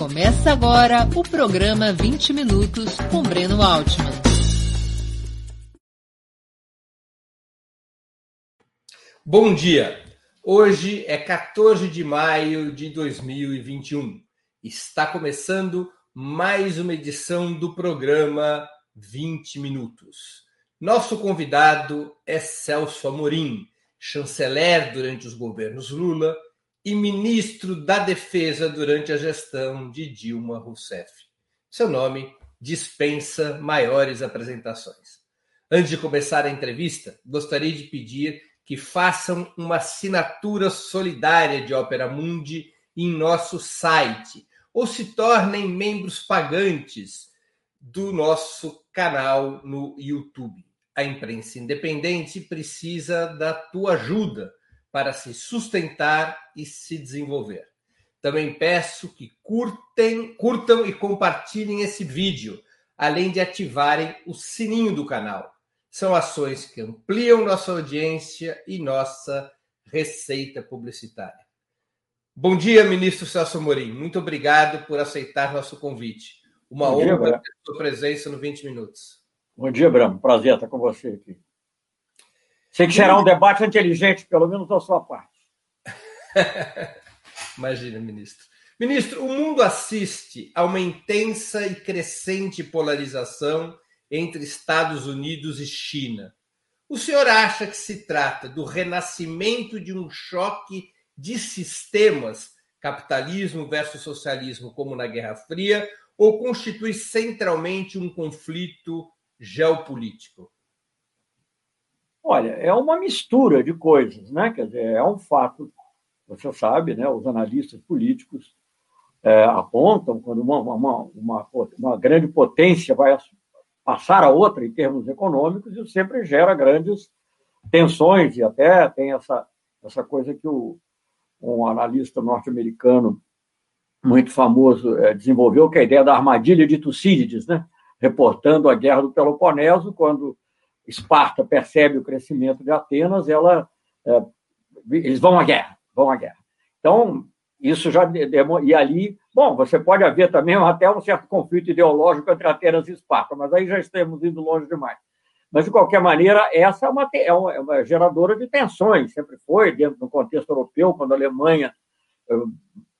Começa agora o programa 20 Minutos com Breno Altman. Bom dia! Hoje é 14 de maio de 2021. Está começando mais uma edição do programa 20 Minutos. Nosso convidado é Celso Amorim, chanceler durante os governos Lula e ministro da Defesa durante a gestão de Dilma Rousseff. Seu nome dispensa maiores apresentações. Antes de começar a entrevista, gostaria de pedir que façam uma assinatura solidária de Opera Mundi em nosso site ou se tornem membros pagantes do nosso canal no YouTube. A imprensa independente precisa da tua ajuda para se sustentar e se desenvolver. Também peço que curtem, curtam e compartilhem esse vídeo, além de ativarem o sininho do canal. São ações que ampliam nossa audiência e nossa receita publicitária. Bom dia, ministro Celso Morim. Muito obrigado por aceitar nosso convite. Uma Bom honra dia, ter sua presença no 20 Minutos. Bom dia, Bramo. Prazer estar com você aqui. Sei que será um debate inteligente, pelo menos da sua parte. Imagina, ministro. Ministro, o mundo assiste a uma intensa e crescente polarização entre Estados Unidos e China. O senhor acha que se trata do renascimento de um choque de sistemas, capitalismo versus socialismo, como na Guerra Fria, ou constitui centralmente um conflito geopolítico? Olha, é uma mistura de coisas, né? Quer dizer, é um fato, você sabe, né? Os analistas políticos é, apontam quando uma, uma, uma, uma, grande potência vai passar a outra em termos econômicos, isso sempre gera grandes tensões e até tem essa, essa coisa que o, um analista norte-americano muito famoso é, desenvolveu, que é a ideia da armadilha de Tucídides, né? reportando a guerra do Peloponeso, quando Esparta percebe o crescimento de Atenas, ela, é, eles vão à guerra, vão à guerra. Então, isso já e ali, bom, você pode haver também até um certo conflito ideológico entre Atenas e Esparta, mas aí já estamos indo longe demais. Mas, de qualquer maneira, essa é uma, é uma, é uma geradora de tensões, sempre foi, dentro do contexto europeu, quando a Alemanha uh,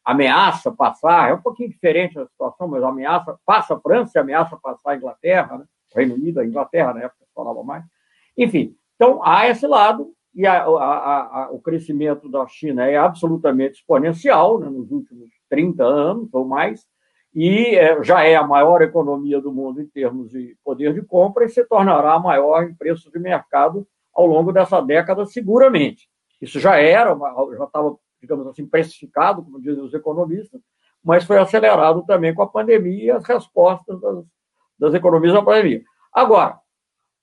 ameaça passar, é um pouquinho diferente a situação, mas ameaça, passa a França e ameaça passar a Inglaterra, né? Reino Unido, a Inglaterra, na época falava mais. Enfim, então há esse lado, e a, a, a, o crescimento da China é absolutamente exponencial né, nos últimos 30 anos ou mais, e é, já é a maior economia do mundo em termos de poder de compra e se tornará a maior em preços de mercado ao longo dessa década, seguramente. Isso já era, já estava, digamos assim, precificado, como dizem os economistas, mas foi acelerado também com a pandemia e as respostas das, das economias da pandemia. Agora,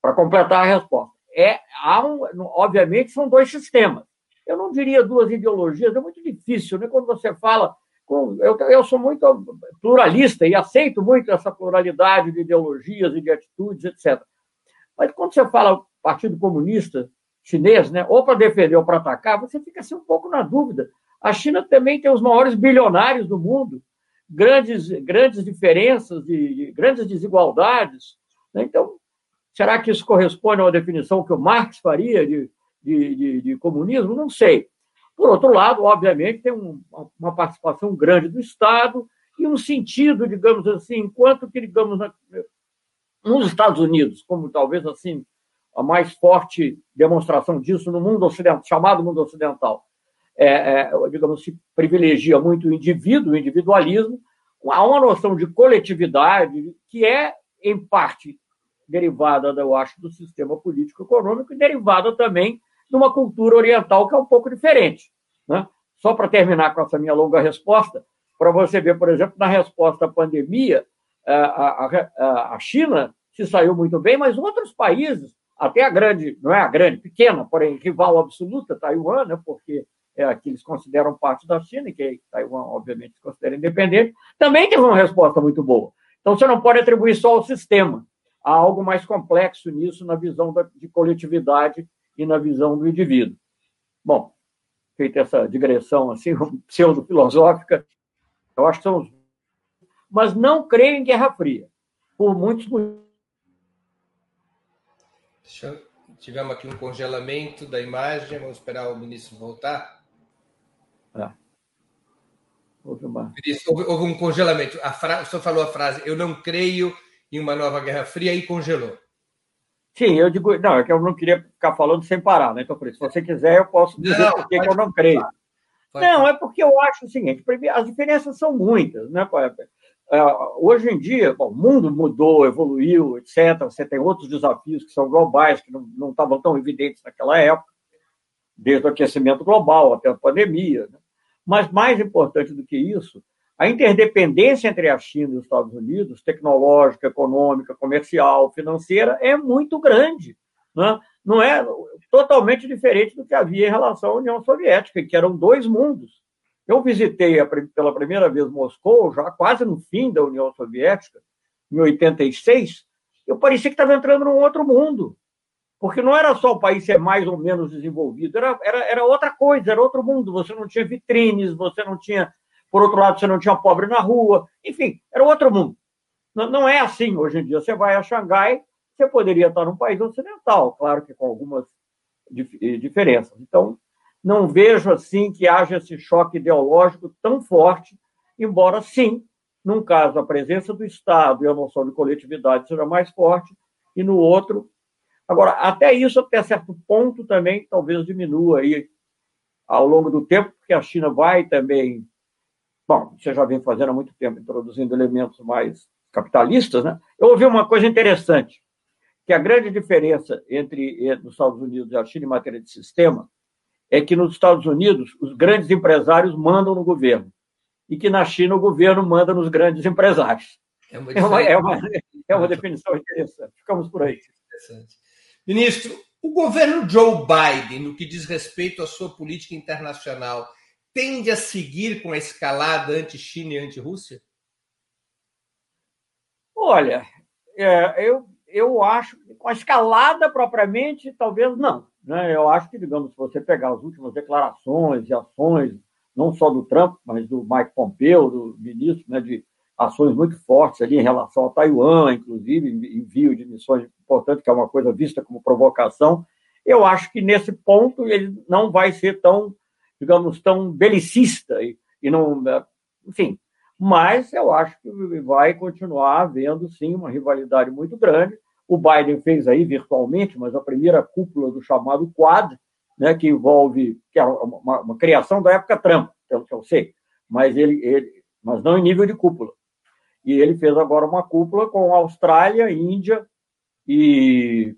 para completar a resposta, é, há um, obviamente são dois sistemas. Eu não diria duas ideologias, é muito difícil, né? Quando você fala eu, eu sou muito pluralista e aceito muito essa pluralidade de ideologias e de atitudes, etc. Mas quando você fala Partido Comunista Chinês, né, ou para defender ou para atacar, você fica assim um pouco na dúvida. A China também tem os maiores bilionários do mundo, grandes, grandes diferenças e grandes desigualdades. Né? Então, será que isso corresponde a uma definição que o Marx faria de, de, de, de comunismo? Não sei. Por outro lado, obviamente, tem um, uma participação grande do Estado e um sentido, digamos assim, enquanto que, digamos, nos Estados Unidos, como talvez assim a mais forte demonstração disso no mundo ocidental, chamado mundo ocidental, é, é, digamos, se privilegia muito o indivíduo, o individualismo, há uma noção de coletividade que é, em parte, derivada, eu acho, do sistema político-econômico e derivada também numa cultura oriental que é um pouco diferente. Né? Só para terminar com essa minha longa resposta, para você ver, por exemplo, na resposta à pandemia, a, a, a China se saiu muito bem, mas outros países, até a grande, não é a grande, pequena, porém rival absoluta, Taiwan, né, porque é, que eles consideram parte da China, e que Taiwan, obviamente, se considera independente, também teve uma resposta muito boa. Então, você não pode atribuir só ao sistema. Há algo mais complexo nisso na visão da, de coletividade e na visão do indivíduo. Bom, feita essa digressão assim, pseudo-filosófica, eu acho que são os mas não creio em Guerra Fria, por muitos motivos. Tivemos aqui um congelamento da imagem, vamos esperar o ministro voltar. É. Houve, uma... houve, houve um congelamento. A fra... O senhor falou a frase, eu não creio em uma nova Guerra Fria, e congelou. Sim, eu digo, não, é que eu não queria ficar falando sem parar, né? Então, por isso, se você quiser, eu posso dizer não, por que eu não creio. Não, é porque eu acho o seguinte: as diferenças são muitas, né? Uh, hoje em dia, bom, o mundo mudou, evoluiu, etc. Você tem outros desafios que são globais, que não, não estavam tão evidentes naquela época, desde o aquecimento global até a pandemia. Né? Mas mais importante do que isso, a interdependência entre a China e os Estados Unidos, tecnológica, econômica, comercial, financeira, é muito grande. Né? Não é totalmente diferente do que havia em relação à União Soviética, que eram dois mundos. Eu visitei pela primeira vez Moscou, já quase no fim da União Soviética, em 86, eu parecia que estava entrando num outro mundo. Porque não era só o país ser mais ou menos desenvolvido, era, era, era outra coisa, era outro mundo. Você não tinha vitrines, você não tinha. Por outro lado, você não tinha pobre na rua, enfim, era outro mundo. Não, não é assim hoje em dia. Você vai a Xangai, você poderia estar num país ocidental, claro que com algumas diferenças. Então, não vejo assim que haja esse choque ideológico tão forte, embora sim, num caso a presença do Estado e a noção de coletividade seja mais forte, e no outro. Agora, até isso, até certo ponto, também talvez diminua aí ao longo do tempo, porque a China vai também. Bom, você já vem fazendo há muito tempo, introduzindo elementos mais capitalistas, né? Eu ouvi uma coisa interessante, que a grande diferença entre, entre os Estados Unidos e a China em matéria de sistema é que nos Estados Unidos os grandes empresários mandam no governo e que na China o governo manda nos grandes empresários. É uma, é uma, é uma, é uma definição interessante. Ficamos por aí. Ministro, o governo Joe Biden, no que diz respeito à sua política internacional, tende a seguir com a escalada anti-China e anti-Rússia? Olha, é, eu, eu acho que com a escalada propriamente, talvez não. Né? Eu acho que, digamos, se você pegar as últimas declarações e ações, não só do Trump, mas do Mike Pompeo, do ministro, né, de ações muito fortes ali em relação a Taiwan, inclusive envio de missões importantes, que é uma coisa vista como provocação, eu acho que nesse ponto ele não vai ser tão, digamos, tão belicista e, e não, enfim, mas eu acho que vai continuar havendo sim uma rivalidade muito grande. O Biden fez aí virtualmente, mas a primeira cúpula do chamado Quad, né, que envolve que é uma, uma, criação da época Trump, pelo que eu sei, mas ele, ele, mas não em nível de cúpula. E ele fez agora uma cúpula com Austrália, Índia e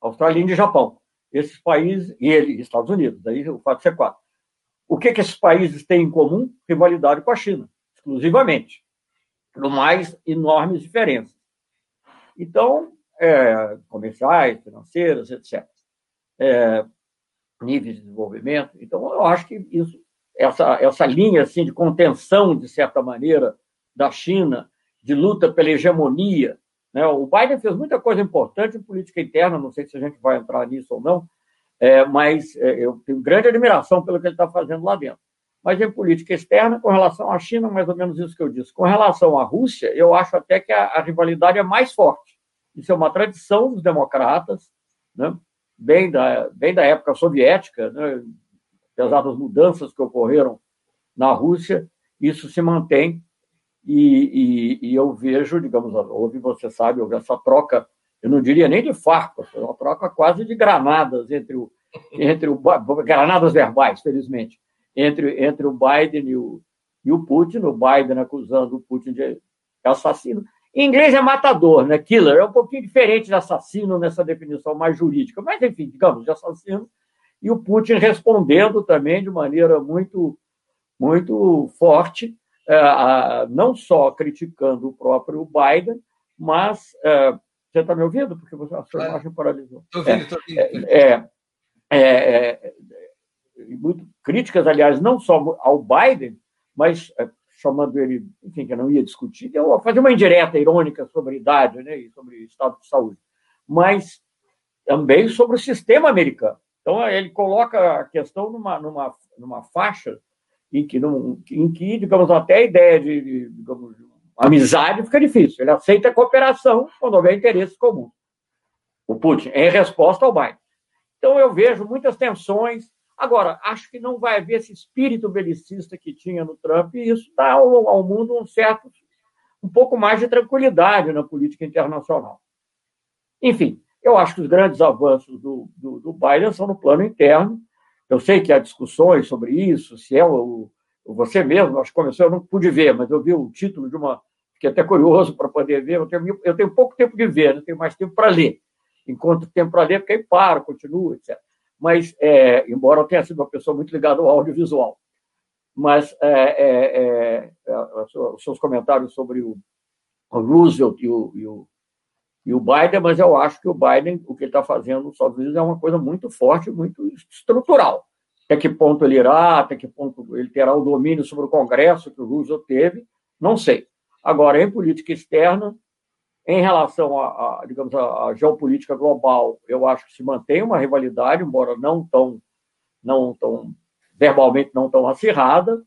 Austrália, Índia e Japão. Esses países e ele, Estados Unidos, daí o fato de ser quatro. O que, que esses países têm em comum? Rivalidade com a China, exclusivamente, no mais enormes diferenças. Então, é, comerciais, financeiras, etc. É, níveis de desenvolvimento. Então, eu acho que isso, essa, essa linha assim, de contenção, de certa maneira, da China, de luta pela hegemonia. Né? O Biden fez muita coisa importante em política interna, não sei se a gente vai entrar nisso ou não, é, mas é, eu tenho grande admiração pelo que ele está fazendo lá dentro. Mas em política externa, com relação à China, mais ou menos isso que eu disse. Com relação à Rússia, eu acho até que a, a rivalidade é mais forte. Isso é uma tradição dos democratas, né? bem, da, bem da época soviética, né? apesar das mudanças que ocorreram na Rússia, isso se mantém. E, e, e eu vejo, digamos, houve, você sabe, houve essa troca, eu não diria nem de farpas, foi uma troca quase de granadas entre o, entre o granadas verbais, felizmente, entre, entre o Biden e o, e o Putin, o Biden acusando o Putin de assassino, em inglês é matador, né? Killer. É um pouquinho diferente de assassino nessa definição mais jurídica. Mas, enfim, digamos, de assassino. E o Putin respondendo também de maneira muito, muito forte, não só criticando o próprio Biden, mas. É, você está me ouvindo? Porque você, a sua imagem paralisou. Estou ouvindo, estou ouvindo. É, é, é, muito críticas, aliás, não só ao Biden, mas chamando ele, enfim, que eu não ia discutir, eu fazer uma indireta irônica sobre idade né, e sobre estado de saúde, mas também sobre o sistema americano. Então, ele coloca a questão numa, numa, numa faixa em que, num, em que, digamos, até a ideia de, digamos, amizade fica difícil. Ele aceita a cooperação quando houver interesses comuns. O Putin, em resposta ao Biden. Então, eu vejo muitas tensões. Agora, acho que não vai haver esse espírito belicista que tinha no Trump, e isso dá ao, ao mundo um certo, um pouco mais de tranquilidade na política internacional. Enfim, eu acho que os grandes avanços do, do, do Biden são no plano interno. Eu sei que há discussões sobre isso, se é o, você mesmo, acho que começou, eu não pude ver, mas eu vi o título de uma. Fiquei até curioso para poder ver. Eu tenho, eu tenho pouco tempo de ver, não tenho mais tempo para ler. Enquanto tempo para ler, porque aí paro, continuo, etc. Mas, é, embora eu tenha sido uma pessoa muito ligada ao audiovisual, mas é, é, é, é os seus comentários sobre o, Roosevelt e o, e o, e o Biden, mas eu acho que o Biden, o que ele está fazendo nos Estados Unidos é uma coisa muito forte, muito estrutural. Até que ponto ele irá, até que ponto ele terá o domínio sobre o Congresso que o Roosevelt teve, não sei. Agora, em política externa, em relação à, digamos, à geopolítica global, eu acho que se mantém uma rivalidade, embora não tão, não tão verbalmente não tão acirrada,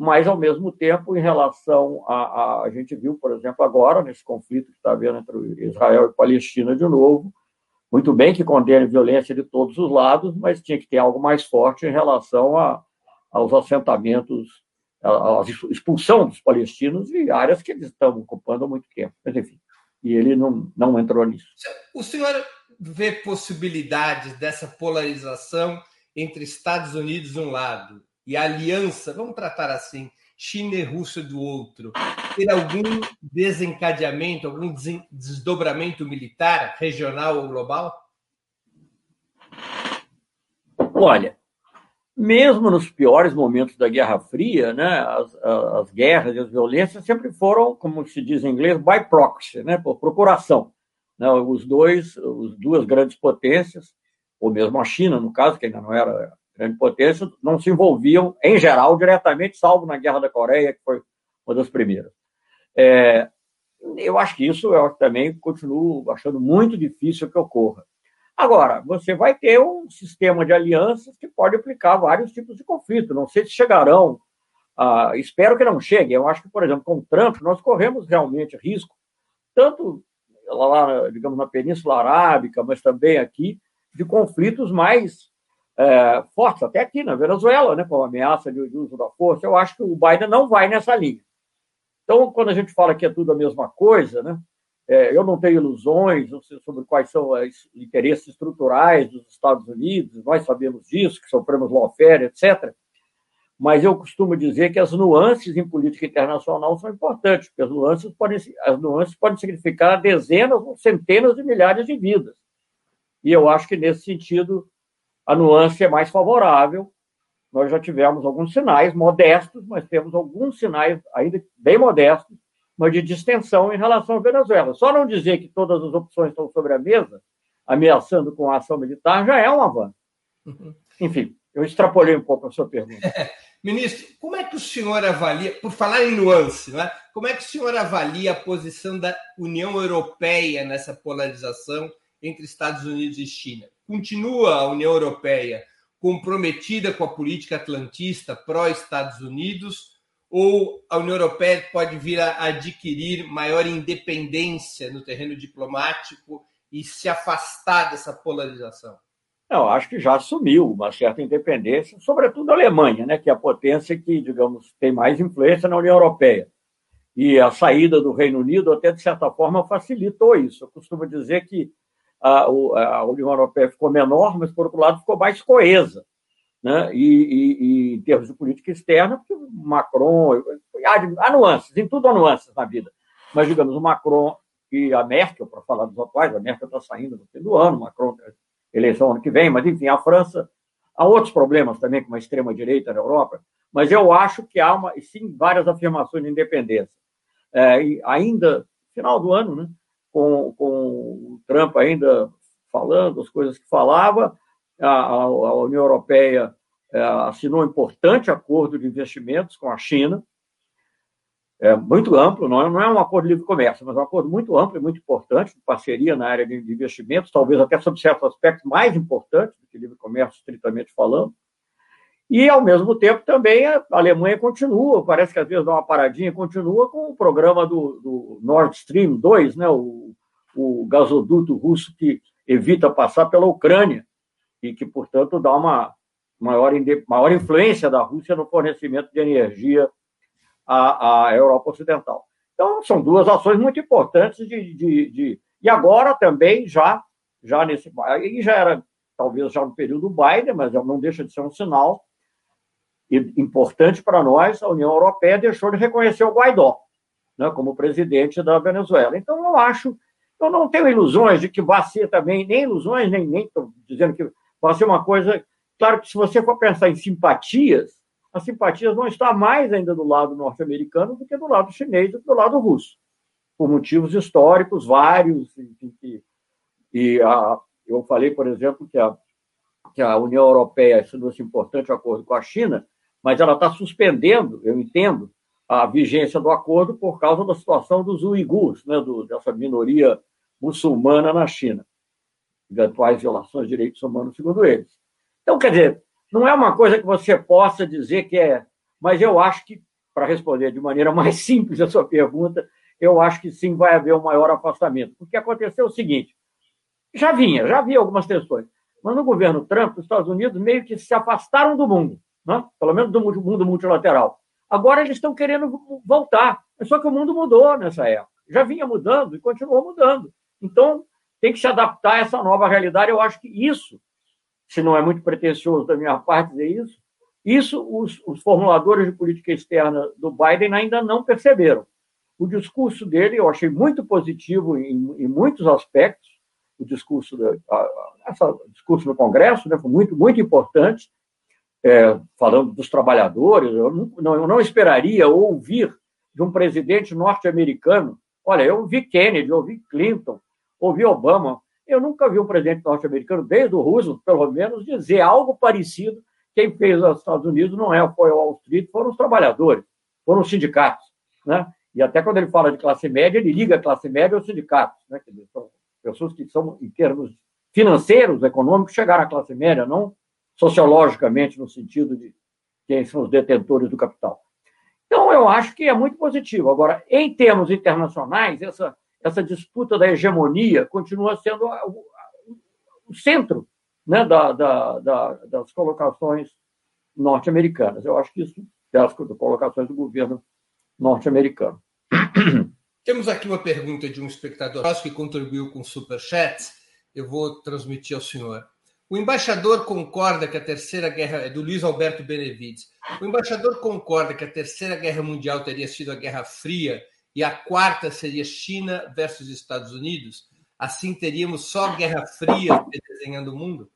mas ao mesmo tempo, em relação a, a, a gente viu, por exemplo, agora nesse conflito que está havendo entre Israel e Palestina de novo, muito bem que condene violência de todos os lados, mas tinha que ter algo mais forte em relação a, aos assentamentos, a expulsão dos palestinos de áreas que eles estão ocupando há muito tempo. Mas, enfim, e ele não, não entrou nisso. O senhor vê possibilidades dessa polarização entre Estados Unidos de um lado e a aliança, vamos tratar assim, China e Rússia do outro, ter algum desencadeamento, algum desdobramento militar, regional ou global? Olha, mesmo nos piores momentos da Guerra Fria, né, as, as guerras e as violências sempre foram, como se diz em inglês, by proxy, né, por procuração. Né, os dois, as duas grandes potências, ou mesmo a China, no caso, que ainda não era grande potência, não se envolviam, em geral, diretamente, salvo na Guerra da Coreia, que foi uma das primeiras. É, eu acho que isso eu também continuo achando muito difícil que ocorra. Agora, você vai ter um sistema de alianças que pode aplicar vários tipos de conflito. Não sei se chegarão. Ah, espero que não cheguem. Eu acho que, por exemplo, com o Trump, nós corremos realmente risco, tanto lá, digamos, na Península Arábica, mas também aqui, de conflitos mais é, fortes, até aqui na Venezuela, né, com a ameaça de, de uso da força. Eu acho que o Biden não vai nessa linha. Então, quando a gente fala que é tudo a mesma coisa, né, é, eu não tenho ilusões sobre quais são os interesses estruturais dos Estados Unidos, nós sabemos disso, que sofremos lawfare, etc. Mas eu costumo dizer que as nuances em política internacional são importantes, porque as nuances podem, as nuances podem significar dezenas ou centenas de milhares de vidas. E eu acho que, nesse sentido, a nuance é mais favorável. Nós já tivemos alguns sinais modestos, mas temos alguns sinais ainda bem modestos mas de distensão em relação à Venezuela. Só não dizer que todas as opções estão sobre a mesa, ameaçando com a ação militar, já é um avanço. Uhum. Enfim, eu extrapolei um pouco a sua pergunta. Ministro, como é que o senhor avalia, por falar em nuance, né? como é que o senhor avalia a posição da União Europeia nessa polarização entre Estados Unidos e China? Continua a União Europeia comprometida com a política atlantista pró-Estados Unidos ou a União Europeia pode vir a adquirir maior independência no terreno diplomático e se afastar dessa polarização? Não, acho que já assumiu uma certa independência, sobretudo a Alemanha, né, que é a potência que, digamos, tem mais influência na União Europeia. E a saída do Reino Unido, até de certa forma, facilitou isso. Eu costumo dizer que a, a União Europeia ficou menor, mas, por outro lado, ficou mais coesa né? E, e, e, em termos de política externa, porque Macron, há, nuances, em tudo há nuances na vida, mas digamos, o Macron e a Merkel, para falar dos atuais, a Merkel está saindo no fim do ano, Macron, eleição ano que vem, mas enfim, a França, há outros problemas também com a extrema-direita na Europa, mas eu acho que há, uma, sim, várias afirmações de independência. É, ainda, final do ano, né, com, com o Trump ainda falando as coisas que falava, a, a União Europeia é, assinou um importante acordo de investimentos com a China, é muito amplo, não é, não é um acordo de livre comércio, mas é um acordo muito amplo e muito importante, de parceria na área de investimentos, talvez até sob certos aspectos mais importantes do que livre comércio, estritamente falando. E, ao mesmo tempo, também a Alemanha continua, parece que às vezes dá uma paradinha, continua com o programa do, do Nord Stream 2, né, o, o gasoduto russo que evita passar pela Ucrânia e que, portanto, dá uma maior, maior influência da Rússia no fornecimento de energia à, à Europa Ocidental. Então, são duas ações muito importantes de, de, de, e agora também já já nesse aí já era talvez já no período Biden, mas não deixa de ser um sinal importante para nós. A União Europeia deixou de reconhecer o Guaidó né, como presidente da Venezuela. Então eu acho, eu não tenho ilusões de que vai ser também nem ilusões nem estou dizendo que vai ser uma coisa. Claro que se você for pensar em simpatias, as simpatias vão estar mais ainda do lado norte-americano do que do lado chinês do que do lado russo, por motivos históricos vários. E, e a, eu falei, por exemplo, que a, que a União Europeia assinou-se importante o acordo com a China, mas ela está suspendendo, eu entendo, a vigência do acordo por causa da situação dos uigures, né, do, dessa minoria muçulmana na China, eventuais violações de direitos humanos, segundo eles. Então, quer dizer, não é uma coisa que você possa dizer que é. Mas eu acho que, para responder de maneira mais simples a sua pergunta, eu acho que sim vai haver um maior afastamento. Porque aconteceu o seguinte: já vinha, já havia algumas tensões, mas no governo Trump, os Estados Unidos meio que se afastaram do mundo, né? pelo menos do mundo multilateral. Agora eles estão querendo voltar. Só que o mundo mudou nessa época. Já vinha mudando e continuou mudando. Então, tem que se adaptar a essa nova realidade. Eu acho que isso se não é muito pretensioso da minha parte dizer isso, isso os, os, formuladores de política externa do Biden ainda não perceberam. O discurso dele eu achei muito positivo em, em muitos aspectos. O discurso, da, a, essa, discurso no Congresso né, foi muito, muito importante, é, falando dos trabalhadores. Eu não, eu não esperaria ouvir de um presidente norte-americano. Olha, eu ouvi Kennedy, ouvi Clinton, ouvi Obama, eu nunca vi um presidente norte-americano, desde o Roosevelt, pelo menos, dizer algo parecido. Quem fez os Estados Unidos não é o Wall Street, foram os trabalhadores, foram os sindicatos. Né? E até quando ele fala de classe média, ele liga a classe média aos sindicatos. Né? Dizer, são pessoas que são, em termos financeiros, econômicos, chegaram à classe média, não sociologicamente, no sentido de quem são os detentores do capital. Então, eu acho que é muito positivo. Agora, em termos internacionais, essa essa disputa da hegemonia continua sendo o, o centro né, da, da, da, das colocações norte-americanas. Eu acho que isso, das colocações do governo norte-americano. Temos aqui uma pergunta de um espectador que contribuiu com o Superchat. Eu vou transmitir ao senhor. O embaixador concorda que a terceira guerra é do Luiz Alberto Benevides. O embaixador concorda que a terceira guerra mundial teria sido a Guerra Fria e a quarta seria China versus Estados Unidos, assim teríamos só Guerra Fria desenhando o mundo?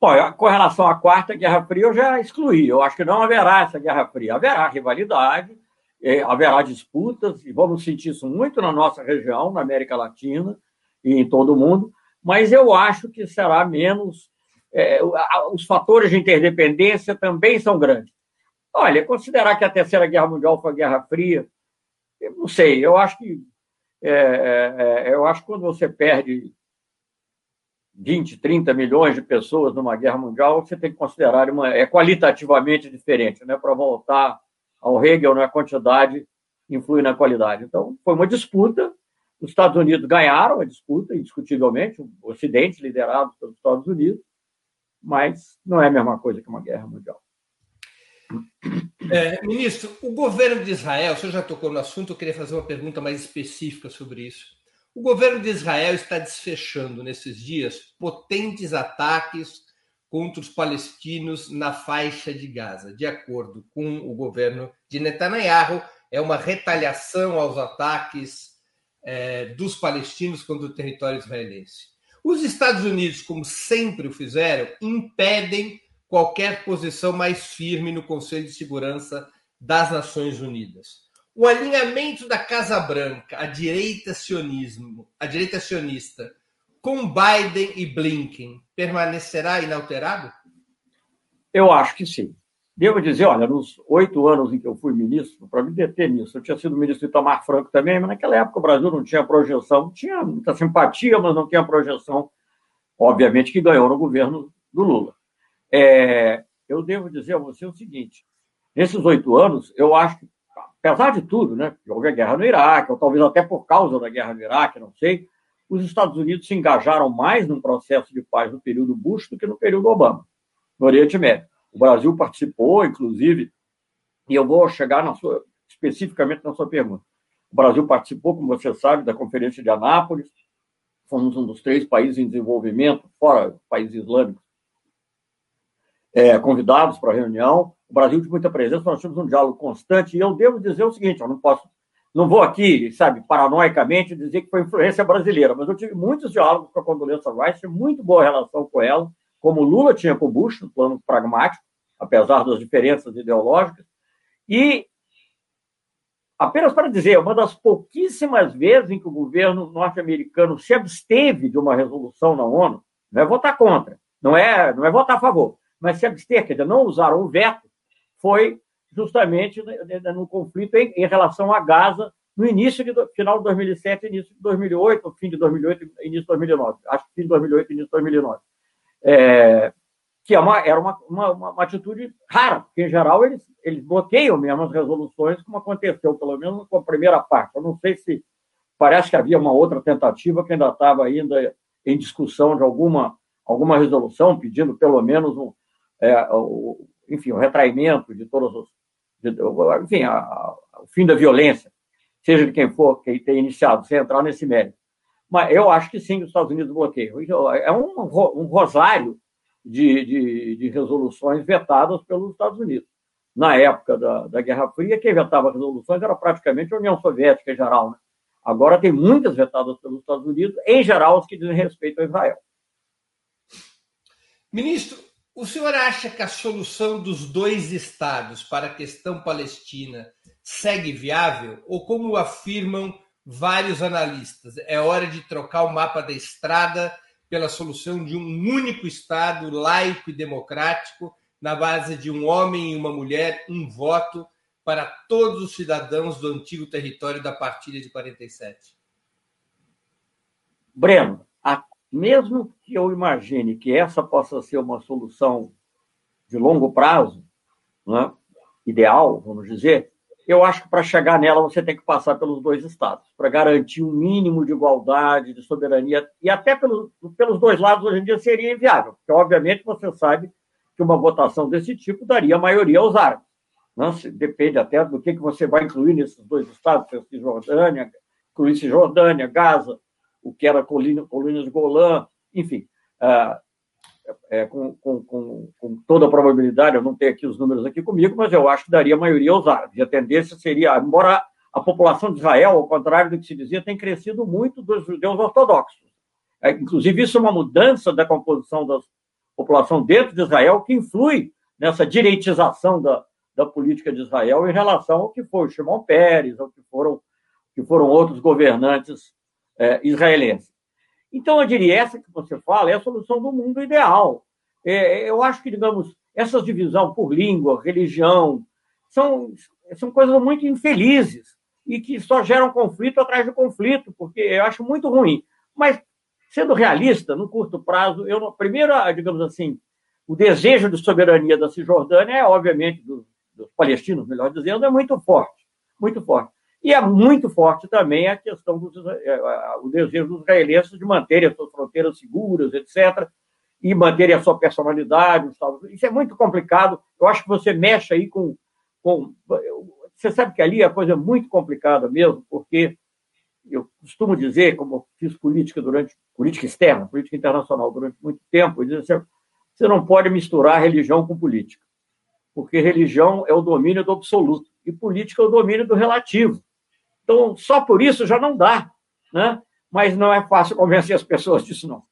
Bom, com relação à quarta Guerra Fria, eu já excluí. Eu acho que não haverá essa Guerra Fria. Haverá rivalidade, é, haverá disputas, e vamos sentir isso muito na nossa região, na América Latina e em todo o mundo, mas eu acho que será menos. É, os fatores de interdependência também são grandes. Olha, considerar que a Terceira Guerra Mundial foi a Guerra Fria, eu não sei, eu acho que é, é, é eu acho que quando você perde 20, 30 milhões de pessoas numa guerra mundial, você tem que considerar uma é qualitativamente diferente, né? Para voltar ao Hegel, né? a quantidade influi na qualidade. Então, foi uma disputa. Os Estados Unidos ganharam a disputa, indiscutivelmente, o Ocidente liderado pelos Estados Unidos, mas não é a mesma coisa que uma guerra mundial. É, ministro, o governo de Israel, o senhor já tocou no assunto, eu queria fazer uma pergunta mais específica sobre isso. O governo de Israel está desfechando nesses dias potentes ataques contra os palestinos na faixa de Gaza. De acordo com o governo de Netanyahu, é uma retaliação aos ataques é, dos palestinos contra o território israelense. Os Estados Unidos, como sempre o fizeram, impedem qualquer posição mais firme no Conselho de Segurança das Nações Unidas. O alinhamento da Casa Branca, a direita sionismo, a direita sionista, com Biden e Blinken, permanecerá inalterado? Eu acho que sim. Devo dizer, olha, nos oito anos em que eu fui ministro, para me deter nisso, eu tinha sido ministro de Itamar Franco também, mas naquela época o Brasil não tinha projeção, tinha muita simpatia, mas não tinha projeção, obviamente, que ganhou no governo do Lula. É, eu devo dizer a você o seguinte: nesses oito anos, eu acho que, apesar de tudo, né, houve a guerra no Iraque, ou talvez até por causa da guerra no Iraque, não sei, os Estados Unidos se engajaram mais num processo de paz no período Bush do que no período Obama, no Oriente Médio. O Brasil participou, inclusive, e eu vou chegar na sua, especificamente na sua pergunta. O Brasil participou, como você sabe, da Conferência de Anápolis, fomos um dos três países em desenvolvimento, fora países islâmicos, é, convidados para a reunião. O Brasil teve muita presença, nós tivemos um diálogo constante, e eu devo dizer o seguinte: eu não posso não vou aqui, sabe, paranoicamente dizer que foi influência brasileira, mas eu tive muitos diálogos com a Condoleezza Rice, muito boa relação com ela, como Lula tinha com Bush, no plano pragmático, apesar das diferenças ideológicas. E, apenas para dizer, uma das pouquíssimas vezes em que o governo norte-americano se absteve de uma resolução na ONU, não é votar contra, não é, não é votar a favor, mas se abster, quer dizer, não usar o veto, foi justamente no conflito em, em relação a Gaza no início de final de 2007, início de 2008, fim de 2008, início de 2009. Acho que fim de 2008, início de 2009. É, que é uma, era uma, uma, uma, atitude rara, porque, em geral, eles, eles bloqueiam mesmo as resoluções, como aconteceu, pelo menos com a primeira parte. Eu não sei se parece que havia uma outra tentativa que ainda estava ainda em discussão de alguma, alguma resolução, pedindo pelo menos um, é, o, enfim, o retraimento de todos os enfim, a, a, o fim da violência, seja de quem for, que tenha iniciado, sem entrar nesse mérito. Mas eu acho que sim, os Estados Unidos bloqueiam. É um, um rosário de, de, de, resoluções vetadas pelos Estados Unidos. Na época da, da Guerra Fria, quem vetava resoluções era praticamente a União Soviética em geral. Né? Agora tem muitas vetadas pelos Estados Unidos, em geral as que dizem respeito a Israel. Ministro, o senhor acha que a solução dos dois estados para a questão palestina segue viável? Ou, como afirmam vários analistas, é hora de trocar o mapa da estrada pela solução de um único estado laico e democrático, na base de um homem e uma mulher, um voto para todos os cidadãos do antigo território da partilha de 47? Breno, a mesmo que eu imagine que essa possa ser uma solução de longo prazo, né, ideal, vamos dizer, eu acho que para chegar nela você tem que passar pelos dois estados, para garantir um mínimo de igualdade, de soberania, e até pelos, pelos dois lados hoje em dia seria inviável, porque obviamente você sabe que uma votação desse tipo daria maioria aos árabes. Né? Depende até do que, que você vai incluir nesses dois estados, Cisjordânia, incluir Cisjordânia, Gaza, o que era colina, de Golã, enfim. Ah, é, com, com, com, toda a probabilidade, eu não tenho aqui os números aqui comigo, mas eu acho que daria maioria aos árabes. E a tendência seria, embora a população de Israel, ao contrário do que se dizia, tem crescido muito dos judeus ortodoxos. É, inclusive, isso é uma mudança da composição da população dentro de Israel que influi nessa direitização da, da política de Israel em relação ao que foi o Shimon Peres, ao que foram, que foram outros governantes é, israelense. Então, eu diria, essa que você fala é a solução do mundo ideal. É, eu acho que, digamos, essa divisão por língua, religião, são, são coisas muito infelizes e que só geram conflito atrás de conflito, porque eu acho muito ruim. Mas, sendo realista, no curto prazo, eu, primeiro, digamos assim, o desejo de soberania da Cisjordânia é, obviamente, dos, dos palestinos, melhor dizendo, é muito forte, muito forte. E é muito forte também a questão do é, o desejo dos israelenses de manterem as suas fronteiras seguras, etc., e manterem a sua personalidade. Isso é muito complicado. Eu acho que você mexe aí com, com. Você sabe que ali a coisa é muito complicada mesmo, porque eu costumo dizer, como fiz política durante política externa, política internacional durante muito tempo, assim, você não pode misturar religião com política, porque religião é o domínio do absoluto e política é o domínio do relativo. Então, só por isso já não dá, né? Mas não é fácil convencer as pessoas disso, não.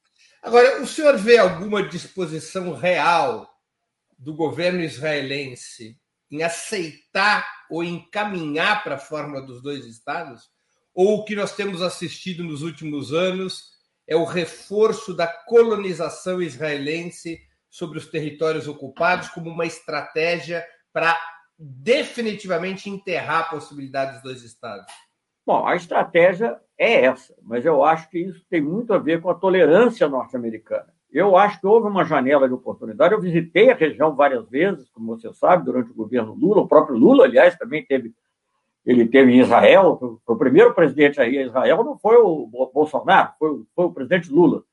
Agora, o senhor vê alguma disposição real do governo israelense em aceitar ou encaminhar para a fórmula dos dois estados? Ou o que nós temos assistido nos últimos anos é o reforço da colonização israelense sobre os territórios ocupados como uma estratégia para definitivamente enterrar a possibilidade dos dois estados? Bom, a estratégia é essa, mas eu acho que isso tem muito a ver com a tolerância norte-americana. Eu acho que houve uma janela de oportunidade. Eu visitei a região várias vezes, como você sabe, durante o governo Lula. O próprio Lula, aliás, também teve. Ele teve em Israel. O primeiro presidente aí em Israel não foi o Bolsonaro, foi, foi o presidente Lula.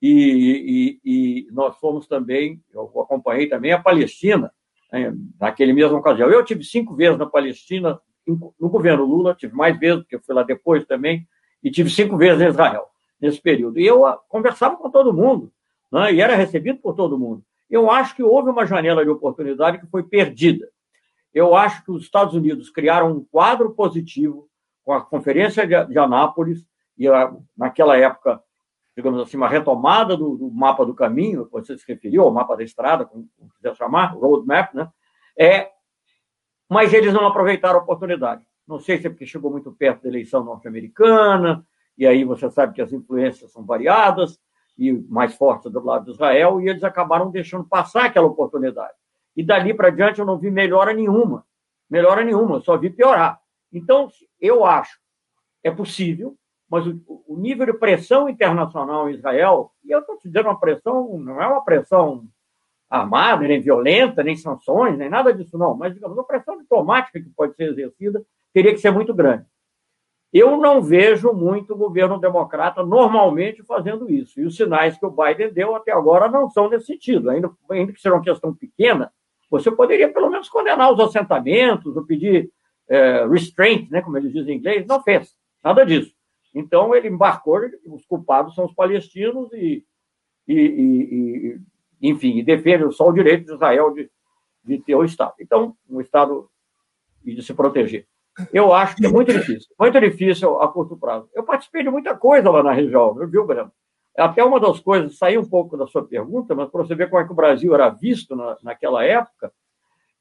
E, e, e, nós fomos também, eu acompanhei também a Palestina, né, naquele mesmo ocasião. Eu tive cinco vezes na Palestina, no governo Lula, tive mais vezes, porque eu fui lá depois também, e tive cinco vezes em Israel, nesse período. E eu conversava com todo mundo, né, e era recebido por todo mundo. Eu acho que houve uma janela de oportunidade que foi perdida. Eu acho que os Estados Unidos criaram um quadro positivo com a Conferência de Anápolis, e naquela época digamos assim, uma retomada do, do, mapa do caminho, você se referiu, ao mapa da estrada, como quiser chamar, roadmap, né? É, mas eles não aproveitaram a oportunidade. Não sei se é porque chegou muito perto da eleição norte-americana, e aí você sabe que as influências são variadas, e mais fortes do lado de Israel, e eles acabaram deixando passar aquela oportunidade. E dali para diante eu não vi melhora nenhuma. Melhora nenhuma, só vi piorar. Então, eu acho, é possível, mas o, o, nível de pressão internacional em Israel, e eu estou te dizendo uma pressão, não é uma pressão armada, nem violenta, nem sanções, nem nada disso, não, mas, digamos, uma pressão diplomática que pode ser exercida teria que ser muito grande. Eu não vejo muito o governo democrata normalmente fazendo isso, e os sinais que o Biden deu até agora não são nesse sentido, ainda, ainda que seja uma questão pequena, você poderia pelo menos condenar os assentamentos, ou pedir é, restraint, né, como eles dizem em inglês, não fez, nada disso. Então, ele embarcou, os culpados são os palestinos e, e, e, e enfim, defende só o direito de Israel de, de ter o Estado. Então, um Estado e de se proteger. Eu acho que é muito difícil, muito difícil a curto prazo. Eu participei de muita coisa lá na região, viu, Breno? Até uma das coisas, sair um pouco da sua pergunta, mas para você ver como é que o Brasil era visto na, naquela época,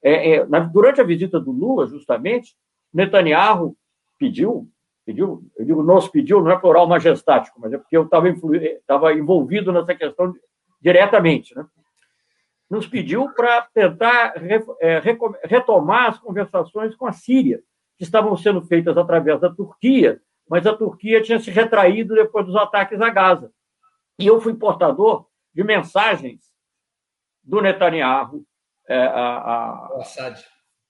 é, é, na, durante a visita do Lula, justamente, Netanyahu pediu pediu, eu digo nos pediu, não é plural majestático, mas é porque eu estava envolvido nessa questão diretamente, né? nos pediu para tentar é, retomar as conversações com a Síria, que estavam sendo feitas através da Turquia, mas a Turquia tinha se retraído depois dos ataques a Gaza. E eu fui portador de mensagens do Netanyahu é, a, a, Assad,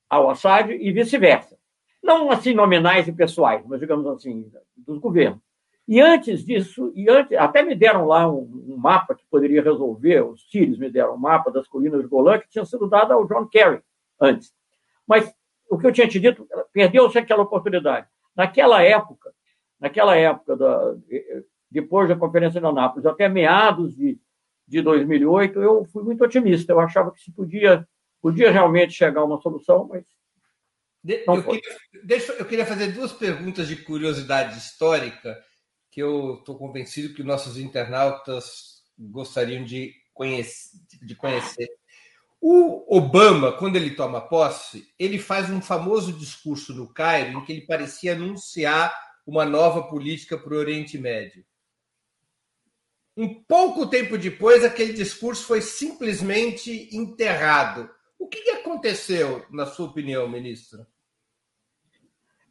ao Assad e vice-versa não assim nominais e pessoais, mas digamos assim, dos governos. E antes disso, e antes, até me deram lá um, um, mapa que poderia resolver, os sírios me deram um mapa das colinas de Golã, que tinha sido dado ao John Kerry antes. Mas o que eu tinha te dito, perdeu-se aquela oportunidade. Naquela época, naquela época, da, depois da Conferência de Anápolis, até meados de, de 2008, eu fui muito otimista. Eu achava que se podia, podia realmente chegar a uma solução, mas de, eu, queria, deixa, eu queria fazer duas perguntas de curiosidade histórica que eu estou convencido que nossos internautas gostariam de conhecer, de conhecer. O Obama, quando ele toma posse, ele faz um famoso discurso no Cairo em que ele parecia anunciar uma nova política para o Oriente Médio. Um pouco tempo depois, aquele discurso foi simplesmente enterrado. O que aconteceu, na sua opinião, ministro?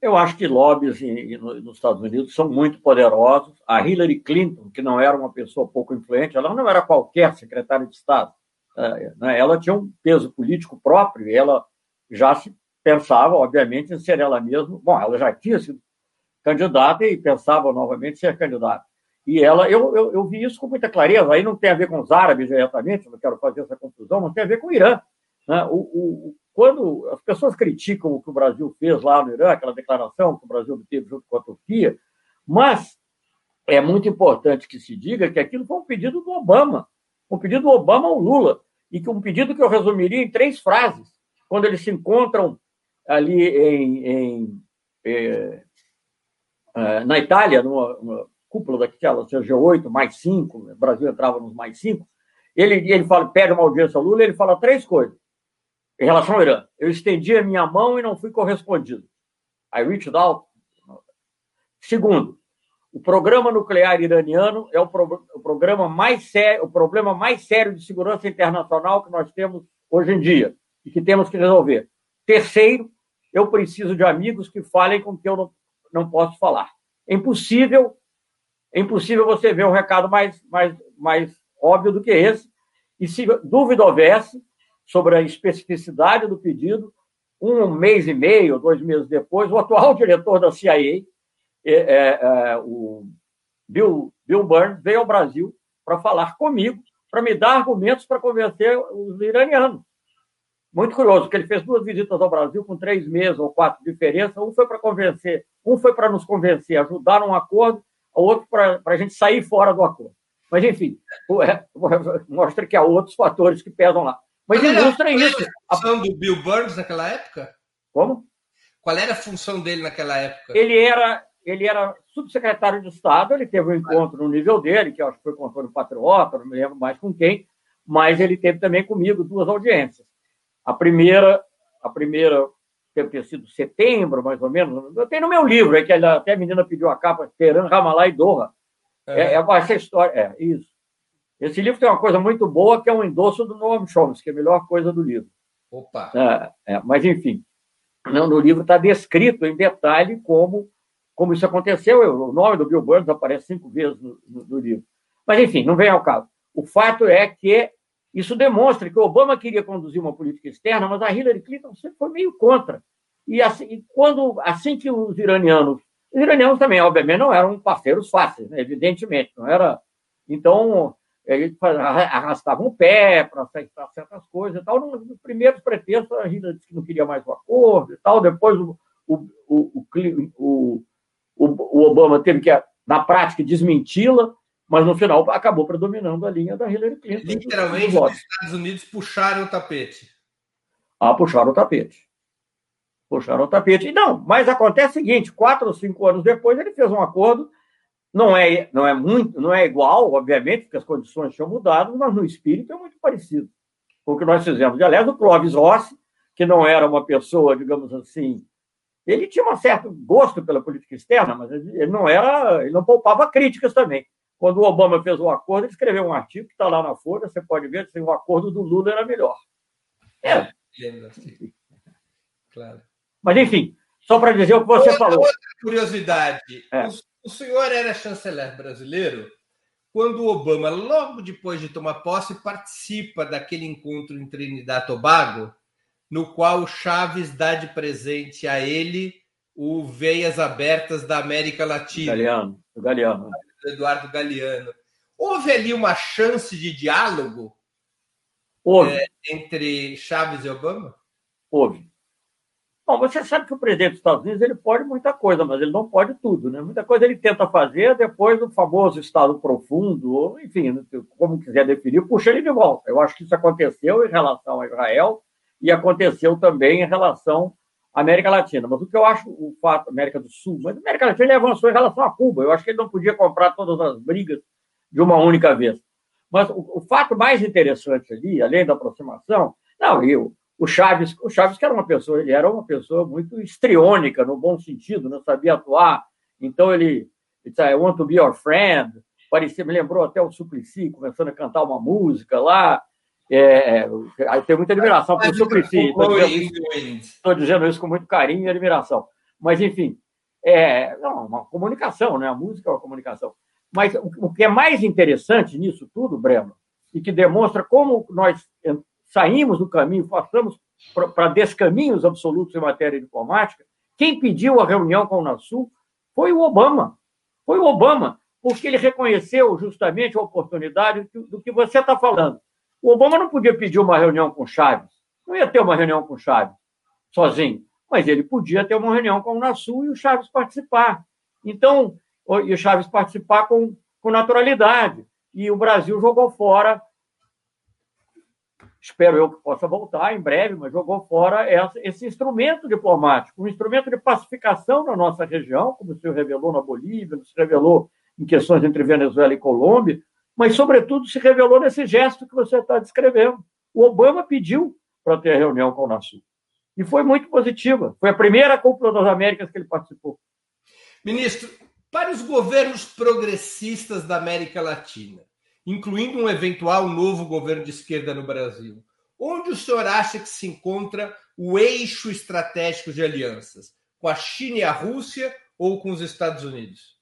Eu acho que lobbies nos Estados Unidos são muito poderosos. A Hillary Clinton, que não era uma pessoa pouco influente, ela não era qualquer secretária de Estado. É, né? Ela tinha um peso político próprio ela já se pensava, obviamente, em ser ela mesma. Bom, ela já tinha sido candidata e pensava novamente em ser candidata. E ela, eu, eu, eu vi isso com muita clareza. Aí não tem a ver com os árabes diretamente, não quero fazer essa confusão, mas tem a ver com o Irã. Né? O, o, quando as pessoas criticam o que o Brasil fez lá no Irã, aquela declaração que o Brasil obteve junto com a Turquia, mas é muito importante que se diga que aquilo foi um pedido do Obama, um pedido do Obama ao Lula, e que um pedido que eu resumiria em três frases, quando eles se encontram ali em, em é, é, na Itália, numa, numa cúpula daquela, G8 mais cinco, o Brasil entrava nos mais cinco, ele, ele fala, pede uma audiência ao Lula, ele fala três coisas em relação ao Irã. Eu estendi a minha mão e não fui correspondido. I reached out. Segundo, o programa nuclear iraniano é o, pro, o programa mais sério, o problema mais sério de segurança internacional que nós temos hoje em dia e que temos que resolver. Terceiro, eu preciso de amigos que falem com que eu não, não posso falar. É impossível, é impossível você ver um recado mais, mais, mais óbvio do que esse. E se dúvida houvesse sobre a especificidade do pedido, um mês e meio, dois meses depois, o atual diretor da CIA, é, é, é, o Bill, Bill Burns, veio ao Brasil para falar comigo, para me dar argumentos para convencer os iranianos. Muito curioso, porque ele fez duas visitas ao Brasil com três meses ou quatro de diferença. Um foi para convencer, um foi para nos convencer, ajudar um acordo, o outro para a gente sair fora do acordo. Mas, enfim, é, mostra que há outros fatores que pesam lá. Mas Qual ilustra era, isso. a função do Bill Burns naquela época? Como? Qual era a função dele naquela época? Ele era, ele era subsecretário de Estado, ele teve um encontro no nível dele, que eu acho que foi com o Antônio Patriota, não me lembro mais com quem, mas ele teve também comigo duas audiências. A primeira, a primeira deve ter sido setembro, mais ou menos. Eu tenho no meu livro, é que até a menina pediu a capa, Teran, Ramallah e Doha. É, é, é essa história, é, isso. Esse livro tem uma coisa muito boa, que é um endosso do Noam Chomsky, que é a melhor coisa do livro. Opa! É, é, mas, enfim, não, no livro está descrito em detalhe como, como isso aconteceu. O nome do Bill Burns aparece cinco vezes no, no, no livro. Mas, enfim, não vem ao caso. O fato é que isso demonstra que o Obama queria conduzir uma política externa, mas a Hillary Clinton sempre foi meio contra. E assim, quando, assim que os iranianos. Os iranianos também, obviamente, não eram parceiros fáceis, né? evidentemente. Não era. Então, eles arrastavam o pé para aceitar certas coisas e tal. Nos primeiros pretextos, a Hillary disse que não queria mais o acordo e tal. Depois, o, o, o, o Obama teve que, na prática, desmenti-la, mas no final acabou predominando a linha da Hillary Clinton. Literalmente, os Estados Unidos puxaram o tapete. Ah, puxaram o tapete. Puxaram o tapete. E não, mas acontece o seguinte: quatro ou cinco anos depois, ele fez um acordo não é, não é muito, não é igual, obviamente, porque as condições tinham mudado, mas no espírito é muito parecido com o que nós fizemos. E, aliás, o Clóvis Rossi, que não era uma pessoa, digamos assim, ele tinha um certo gosto pela política externa, mas ele não era, ele não poupava críticas também. Quando o Obama fez o acordo, ele escreveu um artigo que está lá na Folha, você pode ver que o acordo do Lula era melhor. É. Claro. Mas, enfim, só para dizer o que você outra, falou. Outra curiosidade. É. Os o senhor era chanceler brasileiro quando o Obama, logo depois de tomar posse, participa daquele encontro em Trinidad e Tobago, no qual o Chaves dá de presente a ele o Veias Abertas da América Latina. Galeano, o Galeano. Eduardo Galeano. Houve ali uma chance de diálogo é, entre Chaves e Obama? Houve. Bom, você sabe que o presidente dos Estados Unidos ele pode muita coisa, mas ele não pode tudo, né? Muita coisa ele tenta fazer, depois o famoso estado profundo, ou enfim, como quiser definir, puxa ele de volta. Eu acho que isso aconteceu em relação a Israel e aconteceu também em relação à América Latina. Mas o que eu acho, o fato, América do Sul, mas a América Latina ele avançou em relação a Cuba. Eu acho que ele não podia comprar todas as brigas de uma única vez. Mas o, o fato mais interessante ali, além da aproximação, não, eu, Chaves, o Chaves que era uma pessoa, ele era uma pessoa muito estriônica, no bom sentido, não sabia atuar. Então ele, ele disse, I want to be your friend. Parecia, me lembrou até o Suplicy, começando a cantar uma música lá. É, é, tem muita admiração pelo Suplicy. Estou dizendo, isso com muito carinho e admiração. Mas, enfim, é não, uma comunicação, né? A música é uma comunicação. Mas o, o que é mais interessante nisso tudo, Breno, e que demonstra como nós saímos do caminho, passamos para descaminhos absolutos em matéria diplomática, quem pediu a reunião com o Nasul foi o Obama. Foi o Obama, porque ele reconheceu justamente a oportunidade do que você está falando. O Obama não podia pedir uma reunião com Chaves, não ia ter uma reunião com Chaves sozinho, mas ele podia ter uma reunião com o Nasul e o Chaves participar. Então, e o Chaves participar com, com naturalidade. E o Brasil jogou fora espero eu que possa voltar em breve, mas jogou fora esse instrumento diplomático, um instrumento de pacificação na nossa região, como se revelou na Bolívia, se revelou em questões entre Venezuela e Colômbia, mas, sobretudo, se revelou nesse gesto que você está descrevendo. O Obama pediu para ter reunião com o Nasul. E foi muito positiva. Foi a primeira cúpula das Américas que ele participou. Ministro, para os governos progressistas da América Latina, incluindo um eventual novo governo de esquerda no Brasil. Onde o senhor acha que se encontra o eixo estratégico de alianças? Com a China e a Rússia ou com os Estados Unidos?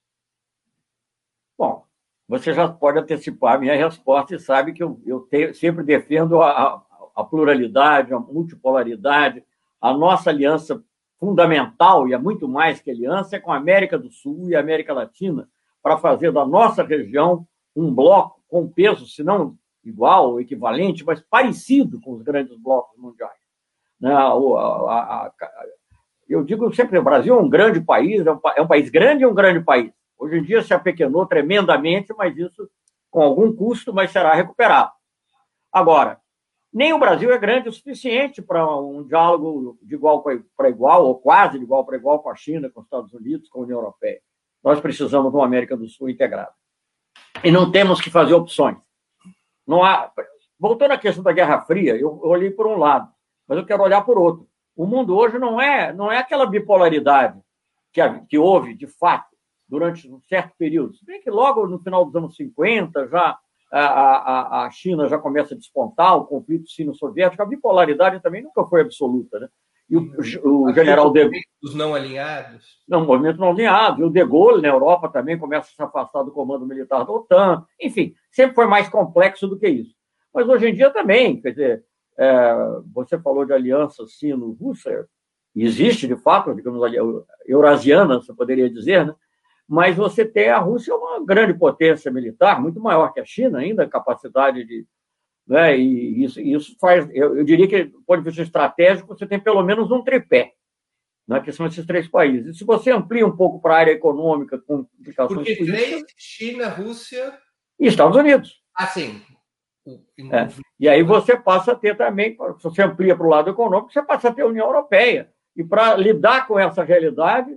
Bom, você já pode antecipar a minha resposta e sabe que eu, eu sempre defendo a, a pluralidade, a multipolaridade. A nossa aliança fundamental, e é muito mais que aliança, é com a América do Sul e a América Latina, para fazer da nossa região um bloco com peso, se não igual ou equivalente, mas parecido com os grandes blocos mundiais. Né? Eu digo sempre, o Brasil é um grande país, é, é um país grande e um grande país. Hoje em dia se apequenou tremendamente, mas isso com algum custo, mas será recuperado. Agora, nem o Brasil é grande o suficiente para um diálogo de igual para igual, ou quase de igual para igual com a China, com os Estados Unidos, com a União Europeia. Nós precisamos de uma América do Sul integrada. E não temos que fazer opções. Não há... Voltando à questão da Guerra Fria, eu olhei por um lado, mas eu quero olhar por outro. O mundo hoje não é, não é aquela bipolaridade que, que houve, de fato, durante um certo período. Se bem que logo no final dos anos 50, já a, a, a China já começa a despontar, o conflito sino-soviético, a bipolaridade também nunca foi absoluta. Né? E o, o general De Gaulle. Os não alinhados. Não, movimento não alinhado. E o De Gaulle, na Europa, também começa a se afastar do comando militar da OTAN. Enfim, sempre foi mais complexo do que isso. Mas hoje em dia também, quer dizer, é, você falou de aliança sino-russa, existe de fato, digamos, eurasiana, você poderia dizer, né? mas você tem a Rússia uma grande potência militar, muito maior que a China ainda, capacidade de. Né, e isso, isso faz. Eu, eu, diria que, do ponto de vista estratégico, você tem pelo menos um tripé, né, que são esses três países. E se você amplia um pouco para a área econômica, com implicações Porque políticas. Três, China, Rússia. E Estados Unidos. Ah, sim. É. E aí você passa a ter também, se você amplia para o lado econômico, você passa a ter a União Europeia. E para lidar com essa realidade,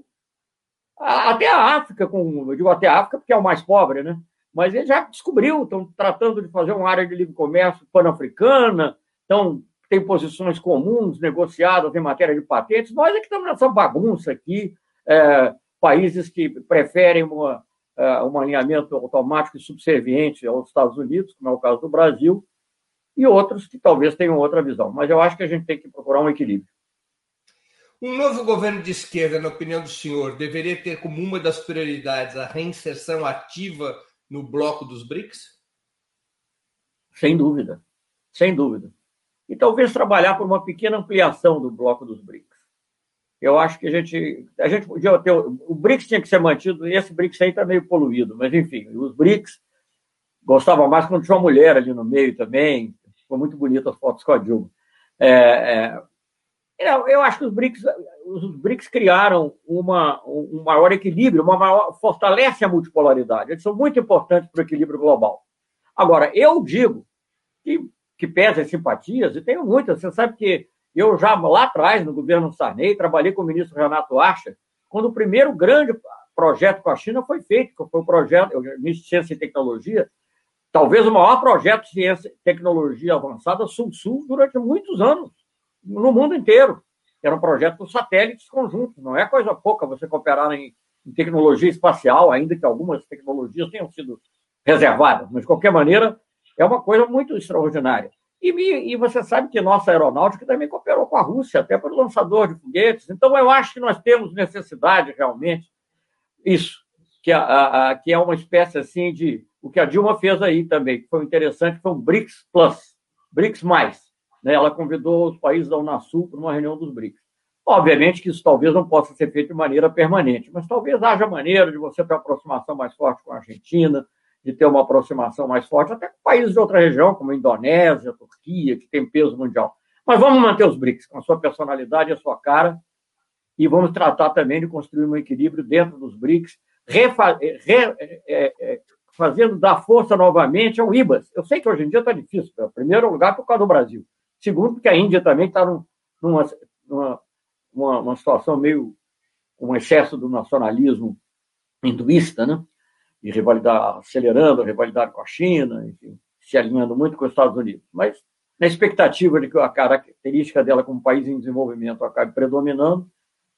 até a África, com, eu digo até a África porque é o mais pobre, né? Mas ele já descobriu, estão tratando de fazer uma área de livre comércio pan-africana, então tem posições comuns negociadas em matéria de patentes. Nós é que estamos nessa bagunça aqui, é, países que preferem uma, é, um alinhamento automático e subserviente aos Estados Unidos, como é o caso do Brasil, e outros que talvez tenham outra visão. Mas eu acho que a gente tem que procurar um equilíbrio. Um novo governo de esquerda, na opinião do senhor, deveria ter como uma das prioridades a reinserção ativa no bloco dos BRICS? Sem dúvida, sem dúvida. E talvez trabalhar por uma pequena ampliação do bloco dos BRICS. Eu acho que a gente, a gente podia ter. O BRICS tinha que ser mantido, e esse BRICS aí está meio poluído, mas enfim, os BRICS gostava mais quando tinha uma mulher ali no meio também. Ficou muito bonita as fotos com a Dilma. É, é, eu, eu acho que os BRICS, os BRICS criaram uma, um maior equilíbrio, uma maior, fortalece a multipolaridade. Eles são muito importantes para o equilíbrio global. Agora, eu digo que, que as simpatias, e tenho muitas. Você sabe que eu já lá atrás, no governo Sarney, trabalhei com o ministro Renato Archa, quando o primeiro grande projeto com a China foi feito, que foi o projeto, de Ciência e Tecnologia, talvez o maior projeto de ciência e tecnologia avançada sul-sul durante muitos anos no mundo inteiro. Era um projeto com satélites conjuntos, não é coisa pouca você cooperar em, em tecnologia espacial, ainda que algumas tecnologias tenham sido reservadas, mas de qualquer maneira é uma coisa muito extraordinária. E, e, você sabe que nossa aeronáutica também cooperou com a Rússia, até para o lançador de foguetes. Então, eu acho que nós temos necessidade, realmente, isso, que, a, a, que é uma espécie assim de. O que a Dilma fez aí também, que foi interessante, foi um BRICS Plus, BRICS Mais. Né? Ela convidou os países da Unasul para uma reunião dos BRICS. Obviamente que isso talvez não possa ser feito de maneira permanente, mas talvez haja maneira de você ter uma aproximação mais forte com a Argentina, de ter uma aproximação mais forte até com países de outra região, como a Indonésia, a Turquia, que tem peso mundial. Mas vamos manter os BRICS com a sua personalidade e a sua cara, e vamos tratar também de construir um equilíbrio dentro dos BRICS, refa re, é, é, é fazendo dar força novamente ao IBAS. Eu sei que hoje em dia está difícil, em primeiro lugar por causa do Brasil. Segundo, porque a Índia também está numa, numa uma, uma, situação meio um excesso do nacionalismo hinduísta, né? E rivalidade, acelerando a rivalidade com a China, enfim, se alinhando muito com os Estados Unidos. Mas na expectativa de que a característica dela como país em desenvolvimento acabe predominando,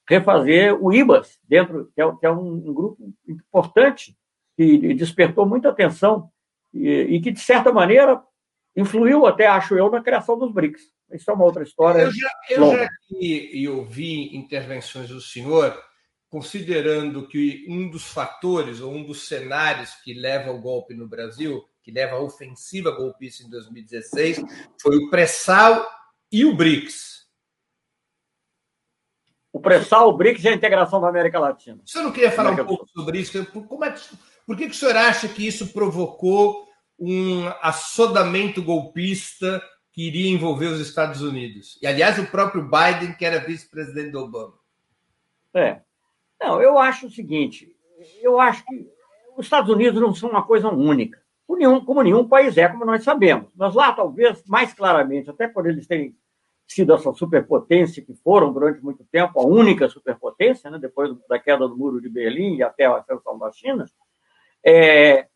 refazer o IBAS, dentro, que é, que é um, um, grupo importante, que despertou muita atenção e, e que, de certa maneira, influiu até, acho eu, na criação dos BRICS. Isso é uma outra história. Eu já, eu já vi e ouvi intervenções do senhor considerando que um dos fatores ou um dos cenários que leva ao golpe no Brasil, que leva à ofensiva golpista em 2016, foi o pré-sal e o BRICS. O pré-sal, o BRICS e a integração da América Latina. O senhor não queria falar um pouco sobre isso? Como é que, por que, que o senhor acha que isso provocou um assodamento golpista que iria envolver os Estados Unidos? E, aliás, o próprio Biden, que era vice-presidente do Obama. É. Não, eu acho o seguinte: eu acho que os Estados Unidos não são uma coisa única, como nenhum, como nenhum país é, como nós sabemos. Mas lá, talvez, mais claramente, até por eles terem sido essa superpotência que foram durante muito tempo, a única superpotência, né, depois da queda do Muro de Berlim e até a ascensão da China, é,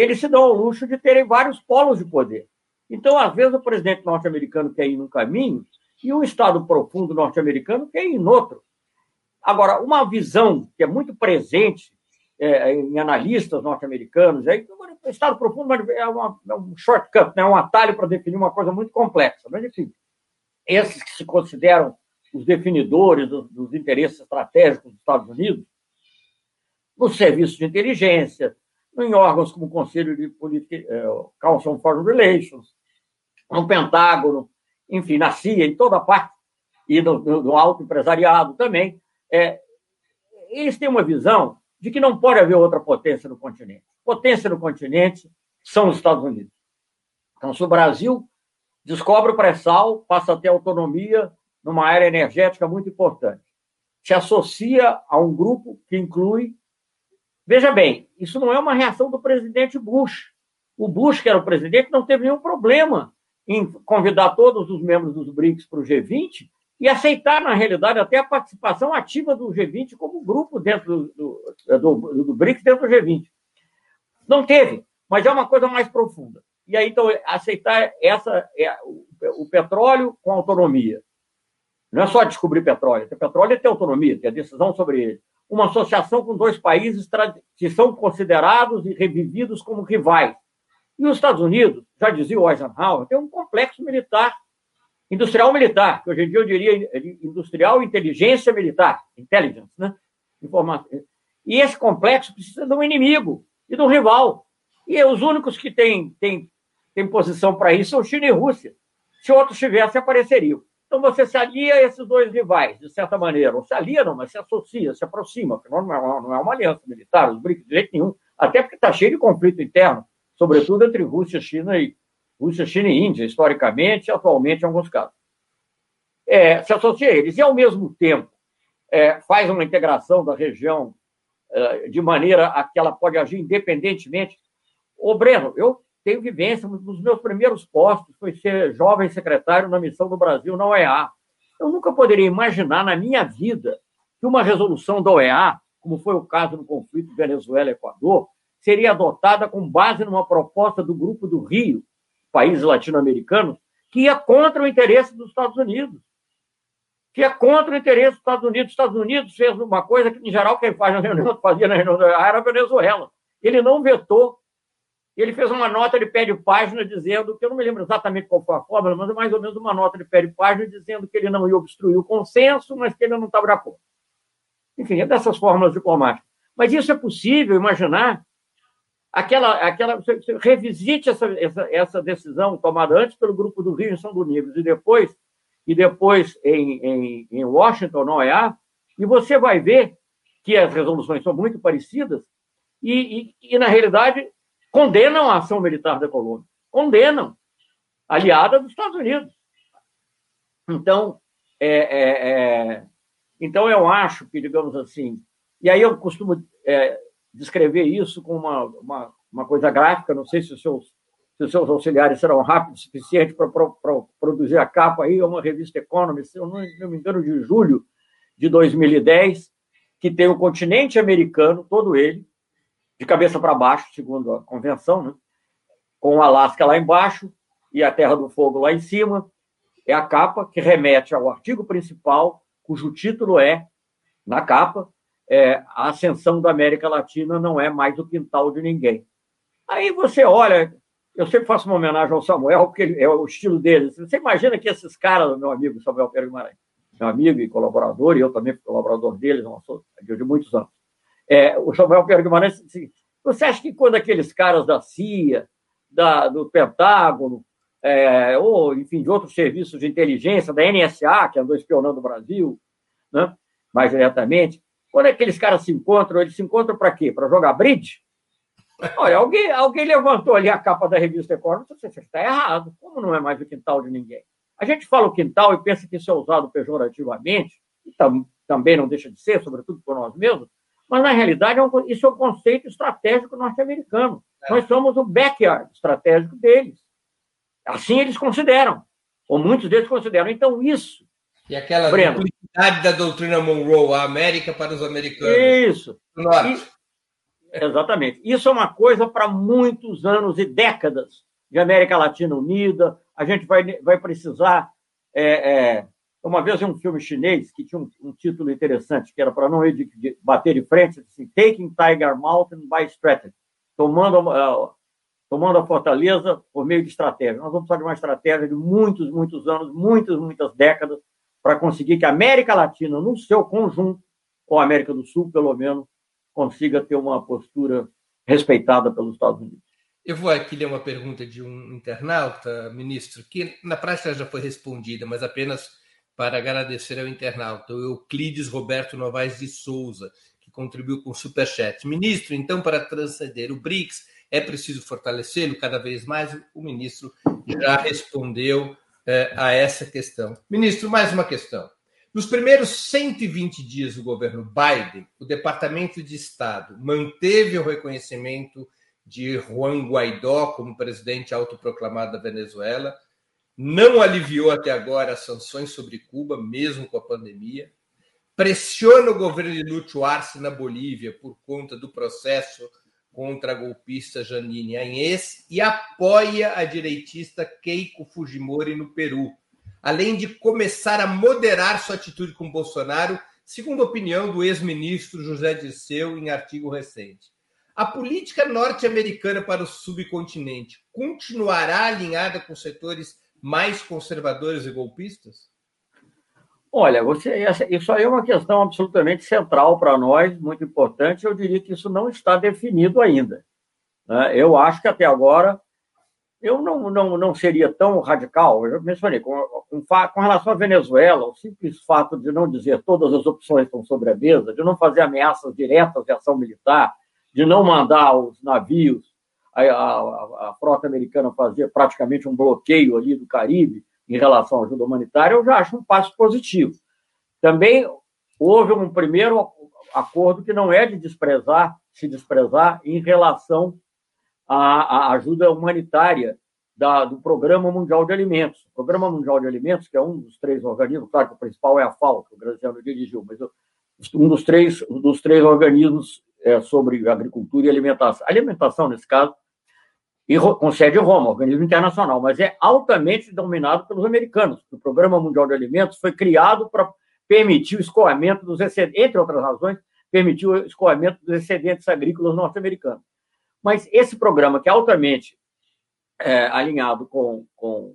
eles se dão ao luxo de terem vários polos de poder. Então, às vezes, o presidente norte-americano quer ir num caminho e o Estado profundo norte-americano quer ir em outro. Agora, uma visão que é muito presente é, em analistas norte-americanos, é, o Estado profundo é, uma, é um shortcut, né, um atalho para definir uma coisa muito complexa. Mas, enfim, esses que se consideram os definidores dos, dos interesses estratégicos dos Estados Unidos, nos serviços de inteligência, em órgãos como o Conselho de Política, é, Council on Foreign Relations, no Pentágono, enfim, na CIA, em toda parte, e no, no, alto empresariado também, é, eles têm uma visão de que não pode haver outra potência no continente. Potência no continente são os Estados Unidos. Então, se o Brasil descobre o pré-sal, passa a ter autonomia numa área energética muito importante, se associa a um grupo que inclui. Veja bem, isso não é uma reação do presidente Bush. O Bush, que era o presidente, não teve nenhum problema em convidar todos os membros dos BRICS para o G20 e aceitar, na realidade, até a participação ativa do G20 como grupo dentro do, do, do, do BRICS, dentro do G20. Não teve, mas é uma coisa mais profunda. E aí, então, aceitar essa, é, o, o petróleo com autonomia. Não é só descobrir petróleo, ter petróleo é ter autonomia, ter decisão sobre ele. Uma associação com dois países que são considerados e revividos como rivais. E os Estados Unidos, já dizia o Eisenhower, tem um complexo militar industrial militar, que hoje em dia eu diria industrial inteligência militar, intelligence, né? E esse complexo precisa de um inimigo e de um rival. E os únicos que têm, têm, têm posição para isso são China e Rússia. Se outros tivessem, apareceriam. Então você se alia a esses dois rivais, de certa maneira. Ou se alia, não, mas se associa, se aproxima, porque não é não é uma aliança militar, os BRICS de jeito nenhum. Até porque está cheio de conflito interno, sobretudo entre Rússia, China e, Rússia, China e Índia, historicamente e atualmente em alguns casos. É, se associa a eles e, ao mesmo tempo, é, faz uma integração da região é, de maneira a que ela pode agir independentemente. Ô, Breno, eu tenho vivência, um dos meus primeiros postos foi ser jovem secretário na missão do Brasil na OEA. Eu nunca poderia imaginar na minha vida que uma resolução da OEA, como foi o caso no conflito Venezuela-Equador, seria adotada com base numa proposta do Grupo do Rio, países latino-americanos, que ia contra o interesse dos Estados Unidos. Que ia contra o interesse dos Estados Unidos. Os Estados Unidos fez uma coisa que, em geral, quem faz na reunião, fazia na reunião era a Venezuela. Ele não vetou. Ele fez uma nota de pé de página dizendo, que eu não me lembro exatamente qual foi a fórmula, mas é mais ou menos uma nota de pé de página dizendo que ele não ia obstruir o consenso, mas que ele não estava de acordo. Enfim, é dessas fórmulas diplomáticas. Mas isso é possível imaginar aquela, aquela você, você revisite essa, essa, essa, decisão tomada antes pelo grupo do Rio em São Domingos e depois e depois em, em, em Washington, na OEA, e você vai ver que as resoluções são muito parecidas e, e, e, na realidade condenam a ação militar da Colômbia, condenam, aliada dos Estados Unidos. Então, é, é, é, então eu acho que, digamos assim, e aí eu costumo é, descrever isso com uma, uma, uma coisa gráfica, não sei se os seus, se os seus auxiliares serão rápidos o suficiente para produzir a capa aí, é uma revista Economist, se eu não, não me engano, de julho de 2010, que tem o continente americano, todo ele, de cabeça para baixo, segundo a convenção, né? com o Alasca lá embaixo e a Terra do Fogo lá em cima. É a capa que remete ao artigo principal, cujo título é, na capa, é, a ascensão da América Latina não é mais o quintal de ninguém. Aí você olha, eu sempre faço uma homenagem ao Samuel, porque é o estilo dele. Você imagina que esses caras, meu amigo Samuel Pedro Guimarães, meu amigo e colaborador, e eu também fui colaborador dele, de muitos anos. É, o Samuel Pierre Guimarães, assim, você acha que quando aqueles caras da CIA, da, do Pentágono, é, ou, enfim, de outros serviços de inteligência, da NSA, que andou espionando o Brasil, né, mais diretamente, quando aqueles caras se encontram, eles se encontram para quê? Para jogar bridge? Olha, alguém, alguém levantou ali a capa da revista Economist e disse, você está errado, como não é mais o quintal de ninguém? A gente fala o quintal e pensa que isso é usado pejorativamente, e tam, também não deixa de ser, sobretudo por nós mesmos, mas na realidade é isso é um conceito estratégico norte-americano. É. Nós somos o backyard estratégico deles. Assim eles consideram, ou muitos deles consideram. Então, isso. E aquela Breno, duplicidade da doutrina Monroe, a América para os americanos. Isso. Norte. Exatamente. Isso é uma coisa para muitos anos e décadas de América Latina Unida. A gente vai, vai precisar. É, é, uma vez um filme chinês que tinha um, um título interessante, que era para não ir de, de, bater de frente, assim, Taking Tiger Mountain by Strategy, tomando, uh, tomando a fortaleza por meio de estratégia. Nós vamos precisar de uma estratégia de muitos, muitos anos, muitas, muitas décadas, para conseguir que a América Latina, no seu conjunto, ou a América do Sul, pelo menos, consiga ter uma postura respeitada pelos Estados Unidos. Eu vou aqui ler uma pergunta de um internauta, ministro, que na prática já foi respondida, mas apenas para agradecer ao internauta, o Euclides Roberto Novaes de Souza, que contribuiu com o Superchat. Ministro, então, para transcender o BRICS, é preciso fortalecê-lo cada vez mais? O ministro já respondeu eh, a essa questão. Ministro, mais uma questão. Nos primeiros 120 dias do governo Biden, o Departamento de Estado manteve o reconhecimento de Juan Guaidó como presidente autoproclamado da Venezuela, não aliviou até agora as sanções sobre Cuba, mesmo com a pandemia, pressiona o governo de Lúcio Arce na Bolívia por conta do processo contra a golpista Janine Anhes e apoia a direitista Keiko Fujimori no Peru além de começar a moderar sua atitude com Bolsonaro, segundo a opinião do ex-ministro José Dirceu em artigo recente. A política norte-americana para o subcontinente continuará alinhada com setores mais conservadores e golpistas? Olha, você, isso aí é uma questão absolutamente central para nós, muito importante. Eu diria que isso não está definido ainda. Né? Eu acho que até agora eu não, não, não seria tão radical, eu mencionei, com, com, com, relação à Venezuela, o simples fato de não dizer todas as opções estão sobre a mesa, de não fazer ameaças diretas de ação militar, de não mandar os navios, a, a, a frota americana fazer praticamente um bloqueio ali do Caribe em relação à ajuda humanitária, eu já acho um passo positivo. Também houve um primeiro acordo que não é de desprezar, se desprezar em relação a, a ajuda humanitária da, do Programa Mundial de Alimentos. O Programa Mundial de Alimentos, que é um dos três organismos, claro que o principal é a FAO, que o Graziano dirigiu, mas um dos três, dos três organismos é, sobre agricultura e alimentação. Alimentação, nesse caso, e com sede em Roma, organismo internacional, mas é altamente dominado pelos americanos. O Programa Mundial de Alimentos foi criado para permitir o escoamento dos excedentes, entre outras razões, permitir o escoamento dos excedentes agrícolas norte-americanos. Mas esse programa, que é altamente é, alinhado com, com,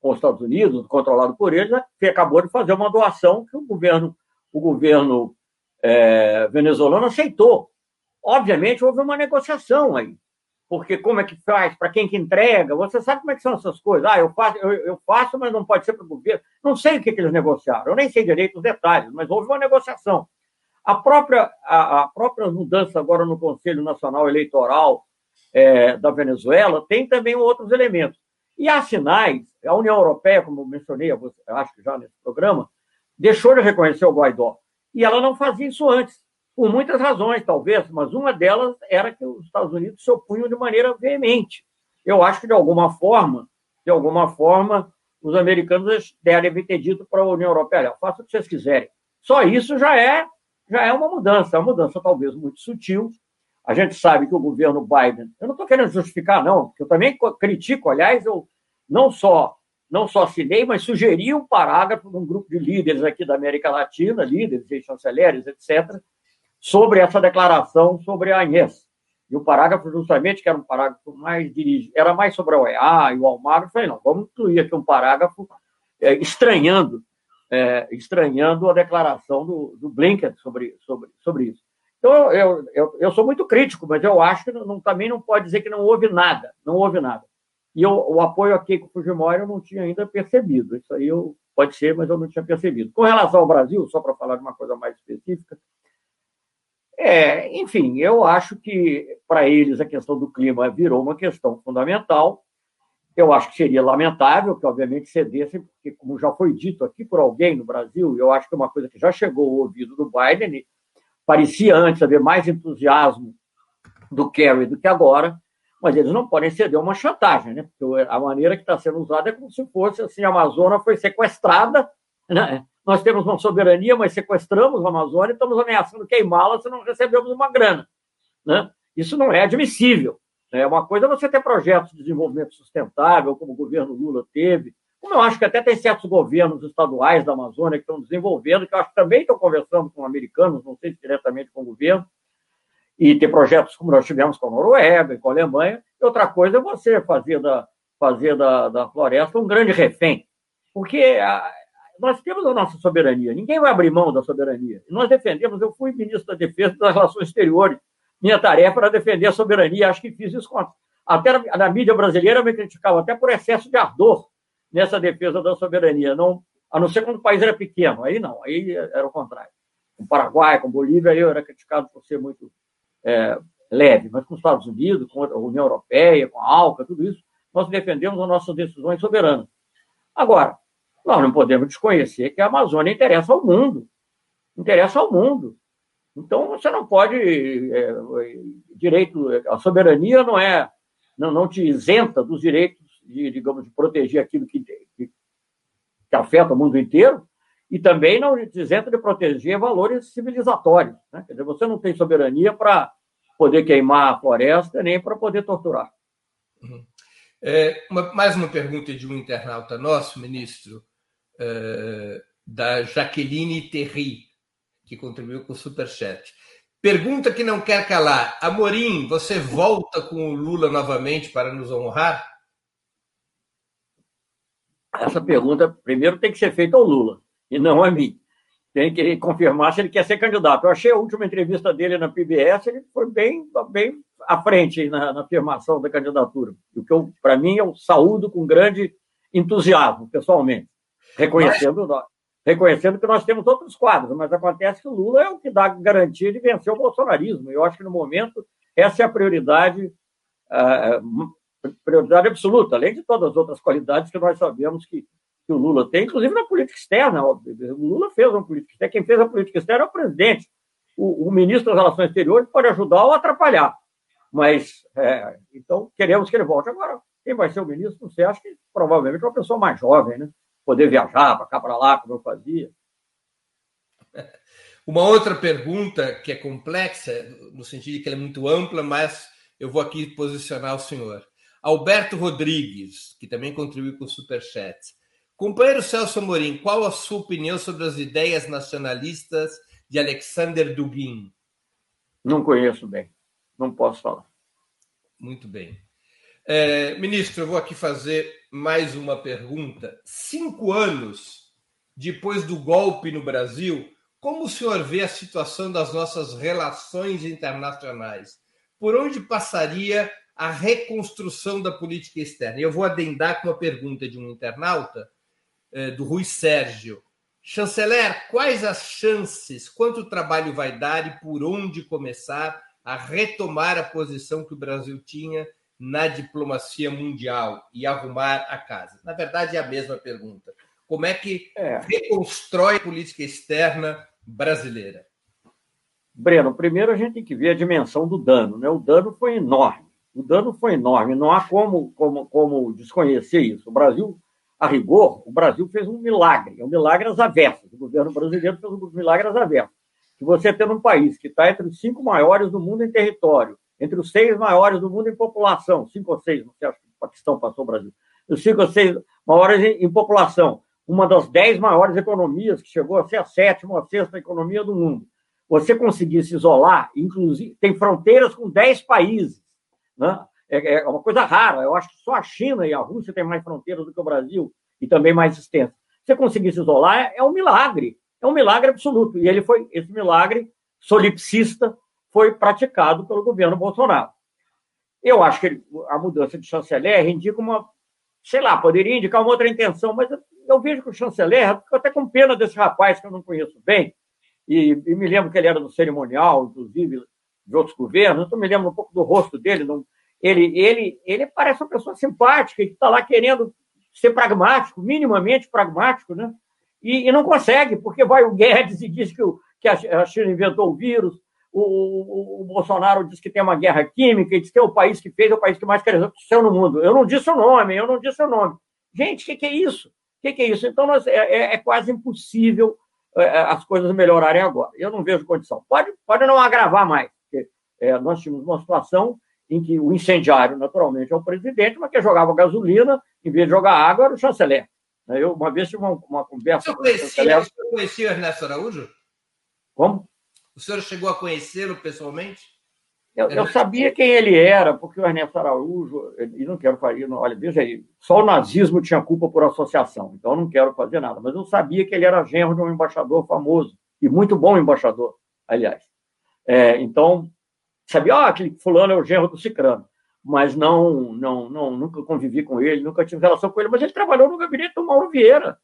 com, os Estados Unidos, controlado por eles, que acabou de fazer uma doação que o governo, o governo é, venezuelano aceitou. Obviamente, houve uma negociação aí. Porque como é que faz? Para quem que entrega? Você sabe como é que são essas coisas? Ah, eu faço, eu, eu faço mas não pode ser para o governo. Não sei o que, que eles negociaram. Eu nem sei direito os detalhes, mas houve uma negociação. A própria, a, a própria mudança agora no Conselho Nacional Eleitoral é, da Venezuela tem também outros elementos. E há sinais, a União Europeia, como mencionei, acho que já nesse programa, deixou de reconhecer o Guaidó. E ela não fazia isso antes, por muitas razões, talvez, mas uma delas era que os Estados Unidos se opunham de maneira veemente. Eu acho que, de alguma forma, de alguma forma, os americanos devem ter dito para a União Europeia, faça o que vocês quiserem. Só isso já é já é uma mudança, é uma mudança talvez muito sutil. A gente sabe que o governo Biden, eu não estou querendo justificar, não, porque eu também critico, aliás, eu não só não só assinei, mas sugeri um parágrafo de um grupo de líderes aqui da América Latina, líderes e chanceleres, etc., sobre essa declaração sobre a Inês. E o parágrafo, justamente, que era um parágrafo mais dirigido, era mais sobre a OEA e o Almagro, eu falei, não, vamos incluir aqui um parágrafo é, estranhando é, estranhando a declaração do, do Blinken sobre, sobre, sobre isso. Então, eu, eu, eu sou muito crítico, mas eu acho que não, também não pode dizer que não houve nada, não houve nada. E eu, o apoio a Keiko Fujimori eu não tinha ainda percebido. Isso aí eu, pode ser, mas eu não tinha percebido. Com relação ao Brasil, só para falar de uma coisa mais específica, é, enfim, eu acho que para eles a questão do clima virou uma questão fundamental. Eu acho que seria lamentável que, obviamente, cedessem, porque, como já foi dito aqui por alguém no Brasil, eu acho que é uma coisa que já chegou ao ouvido do Biden, parecia antes haver mais entusiasmo do Kerry do que agora, mas eles não podem ceder uma chantagem, né? Porque a maneira que está sendo usada é como se fosse assim: a Amazônia foi sequestrada, né? Nós temos uma soberania, mas sequestramos a Amazônia e estamos ameaçando queimá-la se não recebemos uma grana, né? Isso não é admissível. É uma coisa você ter projetos de desenvolvimento sustentável, como o governo Lula teve, como eu acho que até tem certos governos estaduais da Amazônia que estão desenvolvendo, que eu acho que também estão conversando com americanos, não sei se diretamente com o governo, e ter projetos como nós tivemos com a Noruega com a Alemanha. E outra coisa é você fazer da, fazer da, da floresta um grande refém, porque nós temos a nossa soberania, ninguém vai abrir mão da soberania. Nós defendemos, eu fui ministro da Defesa das Relações Exteriores, minha tarefa era defender a soberania, acho que fiz isso com. Até na, mídia brasileira me criticavam até por excesso de ardor nessa defesa da soberania, não, a não ser quando o país era pequeno. Aí não, aí era o contrário. Com o Paraguai, com Bolívia, eu era criticado por ser muito é, leve, mas com os Estados Unidos, com a União Europeia, com a ALCA, tudo isso, nós defendemos as nossas decisões soberanas. Agora, nós não podemos desconhecer que a Amazônia interessa ao mundo. Interessa ao mundo. Então, você não pode. É, direito. A soberania não é. Não, não te isenta dos direitos de, digamos, de proteger aquilo que, que, que afeta o mundo inteiro, e também não isenta de proteger valores civilizatórios. Né? Quer dizer, você não tem soberania para poder queimar a floresta, nem para poder torturar. Uhum. É, uma, mais uma pergunta de um internauta nosso, ministro, é, da Jaqueline Terry, que contribuiu com o Superchat. Pergunta que não quer calar. Amorim, você volta com o Lula novamente para nos honrar? essa pergunta primeiro tem que ser feita ao Lula e não a mim. Tem que confirmar se ele quer ser candidato. Eu achei a última entrevista dele na PBS, ele foi bem, bem à frente na, na afirmação da candidatura. O que, para mim, eu saúdo com grande entusiasmo, pessoalmente, reconhecendo, mas... reconhecendo que nós temos outros quadros, mas acontece que o Lula é o que dá garantia de vencer o bolsonarismo. Eu acho que, no momento, essa é a prioridade uh, prioridade absoluta, além de todas as outras qualidades que nós sabemos que, que o Lula tem, inclusive na política externa. O Lula fez uma política externa, quem fez a política externa é o presidente. O, o ministro das Relações Exteriores pode ajudar ou atrapalhar. Mas, é, então, queremos que ele volte. Agora, quem vai ser o ministro, não sei, acho que provavelmente é uma pessoa mais jovem, né? Poder viajar para cá, para lá, como eu fazia. Uma outra pergunta que é complexa, no sentido de que ela é muito ampla, mas eu vou aqui posicionar o senhor. Alberto Rodrigues, que também contribuiu com o Superchat. Companheiro Celso Amorim, qual a sua opinião sobre as ideias nacionalistas de Alexander Dugin? Não conheço bem, não posso falar. Muito bem. É, ministro, eu vou aqui fazer mais uma pergunta. Cinco anos depois do golpe no Brasil, como o senhor vê a situação das nossas relações internacionais? Por onde passaria a reconstrução da política externa. Eu vou adendar com uma pergunta de um internauta, eh, do Rui Sérgio. Chanceler, quais as chances, quanto trabalho vai dar e por onde começar a retomar a posição que o Brasil tinha na diplomacia mundial e arrumar a casa? Na verdade, é a mesma pergunta. Como é que é. reconstrói a política externa brasileira? Breno, primeiro a gente tem que ver a dimensão do dano. Né? O dano foi enorme. O dano foi enorme, não há como, como, como desconhecer isso. O Brasil, a rigor, o Brasil fez um milagre, é um milagre às avessas. O governo brasileiro fez um milagre às avessas. Que você tem um país que está entre os cinco maiores do mundo em território, entre os seis maiores do mundo em população, cinco ou seis, não sei, acho que o Paquistão passou o Brasil, os cinco ou seis maiores em, em população, uma das dez maiores economias, que chegou a ser a sétima ou a sexta economia do mundo. Você conseguir se isolar, inclusive, tem fronteiras com dez países né? É, é uma coisa rara. Eu acho que só a China e a Rússia têm mais fronteiras do que o Brasil e também mais extensas. você conseguir se isolar é um milagre, é um milagre absoluto. E ele foi, esse milagre solipsista foi praticado pelo governo Bolsonaro. Eu acho que ele, a mudança de chanceler indica uma, sei lá, poderia indicar uma outra intenção, mas eu, eu vejo que o chanceler, até com pena desse rapaz que eu não conheço bem, e, e, me lembro que ele era do cerimonial, inclusive, de outros governos, então me lembro um pouco do rosto dele. Não, ele, ele, ele parece uma pessoa simpática que está lá querendo ser pragmático, minimamente pragmático, né? E, e, não consegue, porque vai o Guedes e diz que, o, que a China inventou o vírus, o, o, Bolsonaro diz que tem uma guerra química, e diz que é o país que fez, é o país que mais cresceu no mundo. Eu não disse o nome, eu não disse o nome. Gente, o que, que, é isso? O que, que, é isso? Então, nós, é, é, é quase impossível é, é, as coisas melhorarem agora. Eu não vejo condição. Pode, pode não agravar mais, porque é, nós tínhamos uma situação em que o incendiário, naturalmente, é o presidente, mas que jogava gasolina, em vez de jogar água, era o chanceler. Eu, uma vez tive uma, uma conversa. O senhor conhecia, o senhor conhecia Ernesto Araújo? Como? O senhor chegou a conhecê-lo pessoalmente? Eu, eu, sabia quem ele era, porque o Ernesto Araújo, e não quero fazer, olha, veja aí, só o nazismo tinha culpa por associação, então eu não quero fazer nada, mas eu sabia que ele era genro de um embaixador famoso, e muito bom embaixador, aliás. É, então, sabia, ah, aquele fulano é o genro do Cicrano, mas não, não, não, nunca convivi com ele, nunca tive relação com ele, mas ele trabalhou no gabinete do Mauro Vieira,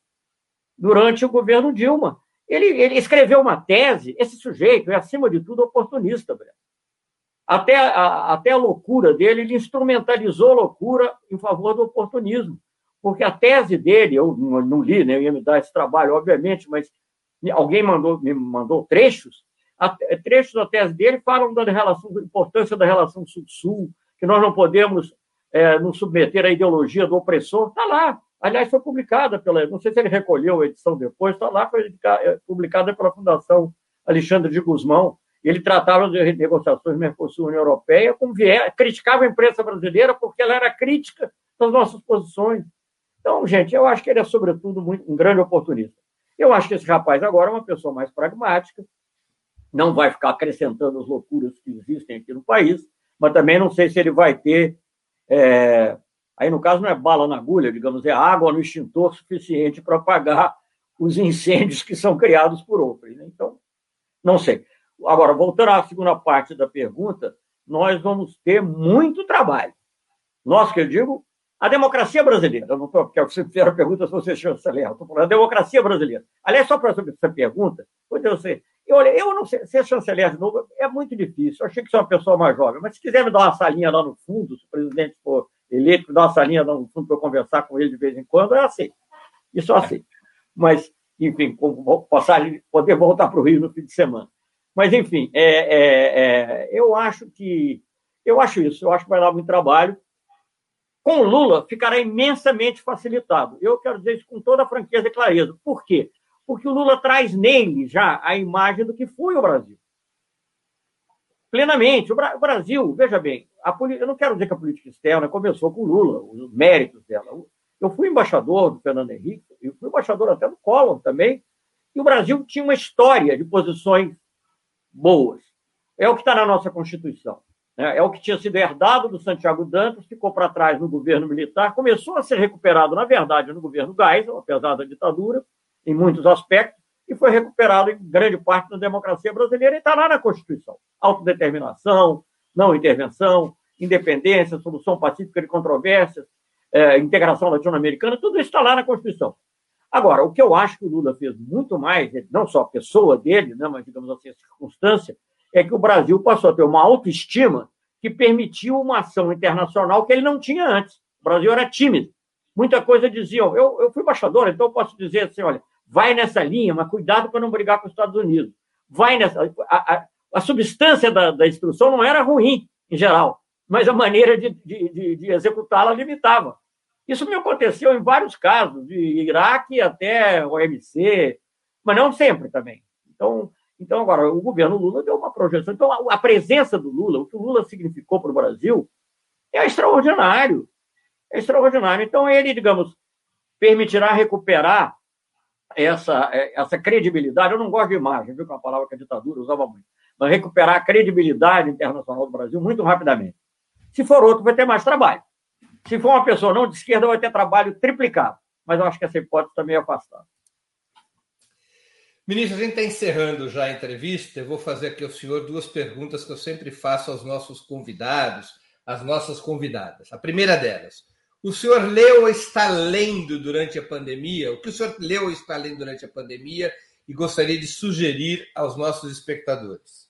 durante o governo Dilma. Ele, ele escreveu uma tese, esse sujeito é, acima de tudo, oportunista, Breno até a, até a loucura dele, ele instrumentalizou a loucura em favor do oportunismo. Porque a tese dele, eu não, não li, né, eu ia me dar esse trabalho, obviamente, mas alguém mandou, me mandou trechos, trechos da tese dele falam da relação, da importância da relação sul-sul, que nós não podemos é, nos submeter à ideologia do opressor. Está lá. Aliás, foi publicada pela. Não sei se ele recolheu a edição depois, está lá, foi é, publicada pela Fundação Alexandre de Guzmão. Ele tratava de negociações Mercosul-União Europeia com viés, criticava a imprensa brasileira porque ela era crítica das nossas posições. Então, gente, eu acho que ele é, sobretudo, muito, um grande oportunista. Eu acho que esse rapaz agora é uma pessoa mais pragmática, não vai ficar acrescentando as loucuras que existem aqui no país, mas também não sei se ele vai ter. É... Aí, no caso, não é bala na agulha, digamos, é água no extintor suficiente para apagar os incêndios que são criados por outros. Né? Então, não sei. Agora, voltando à segunda parte da pergunta, nós vamos ter muito trabalho. Nós, que eu digo, a democracia brasileira. Eu não estou, porque você fizer a pergunta se você chanceler, eu estou falando da democracia brasileira. Aliás, só para essa pergunta, eu sei, eu, olha, eu não sei, ser chanceler de novo é muito difícil. Eu achei que sou uma pessoa mais jovem, mas se quiser me dar uma salinha lá no fundo, se o presidente for eleito, dar uma salinha lá no fundo para conversar com ele de vez em quando, eu aceito. Isso eu aceito. Mas, enfim, passagem, poder voltar para o Rio no fim de semana. Mas, enfim, é, é, é, eu acho que. Eu acho isso, eu acho que vai dar muito trabalho. Com o Lula, ficará imensamente facilitado. Eu quero dizer isso com toda a franqueza e clareza. Por quê? Porque o Lula traz nele já a imagem do que foi o Brasil. Plenamente. O, Brasil, veja bem, a, eu não quero dizer que a política externa começou com Lula, os méritos dela. Eu fui embaixador do Fernando Henrique, eu fui embaixador até do Collor também, e o Brasil tinha uma história de posições boas. É o que está na nossa Constituição. Né? É o que tinha sido herdado do Santiago Dantas, ficou para trás no governo militar, começou a ser recuperado, na verdade, no governo Geisel, apesar da ditadura, em muitos aspectos, e foi recuperado em grande parte na democracia brasileira e está lá na Constituição. Autodeterminação, não intervenção, independência, solução pacífica de controvérsias, é, integração latino-americana, tudo isso está lá na Constituição. Agora, o que eu acho que o Lula fez muito mais, não só a pessoa dele, né, mas, digamos assim, a circunstância, é que o Brasil passou a ter uma autoestima que permitiu uma ação internacional que ele não tinha antes. O Brasil era tímido. Muita coisa diziam, eu, eu fui embaixador, então eu posso dizer assim, olha, vai nessa linha, mas cuidado para não brigar com os Estados Unidos. Vai nessa... A, a, a substância da, da instrução não era ruim, em geral, mas a maneira de, de, de, executá-la limitava. Isso me aconteceu em vários casos, de Iraque até OMC, mas não sempre também. Então, então agora, o governo Lula deu uma projeção. Então, a, a presença do Lula, o que o Lula significou para o Brasil, é extraordinário. É extraordinário. Então, ele, digamos, permitirá recuperar essa, essa credibilidade. Eu não gosto de imagem, viu, que é uma palavra que a ditadura usava muito, recuperar a credibilidade internacional do Brasil muito rapidamente. Se for outro, vai ter mais trabalho. Se for uma pessoa não de esquerda, vai ter trabalho triplicado. mas eu acho que essa hipótese também é afastada. Ministro, a gente está encerrando já a entrevista. Eu vou fazer aqui ao senhor duas perguntas que eu sempre faço aos nossos convidados, às nossas convidadas. A primeira delas: o senhor leu ou está lendo durante a pandemia? O que o senhor leu ou está lendo durante a pandemia e gostaria de sugerir aos nossos espectadores?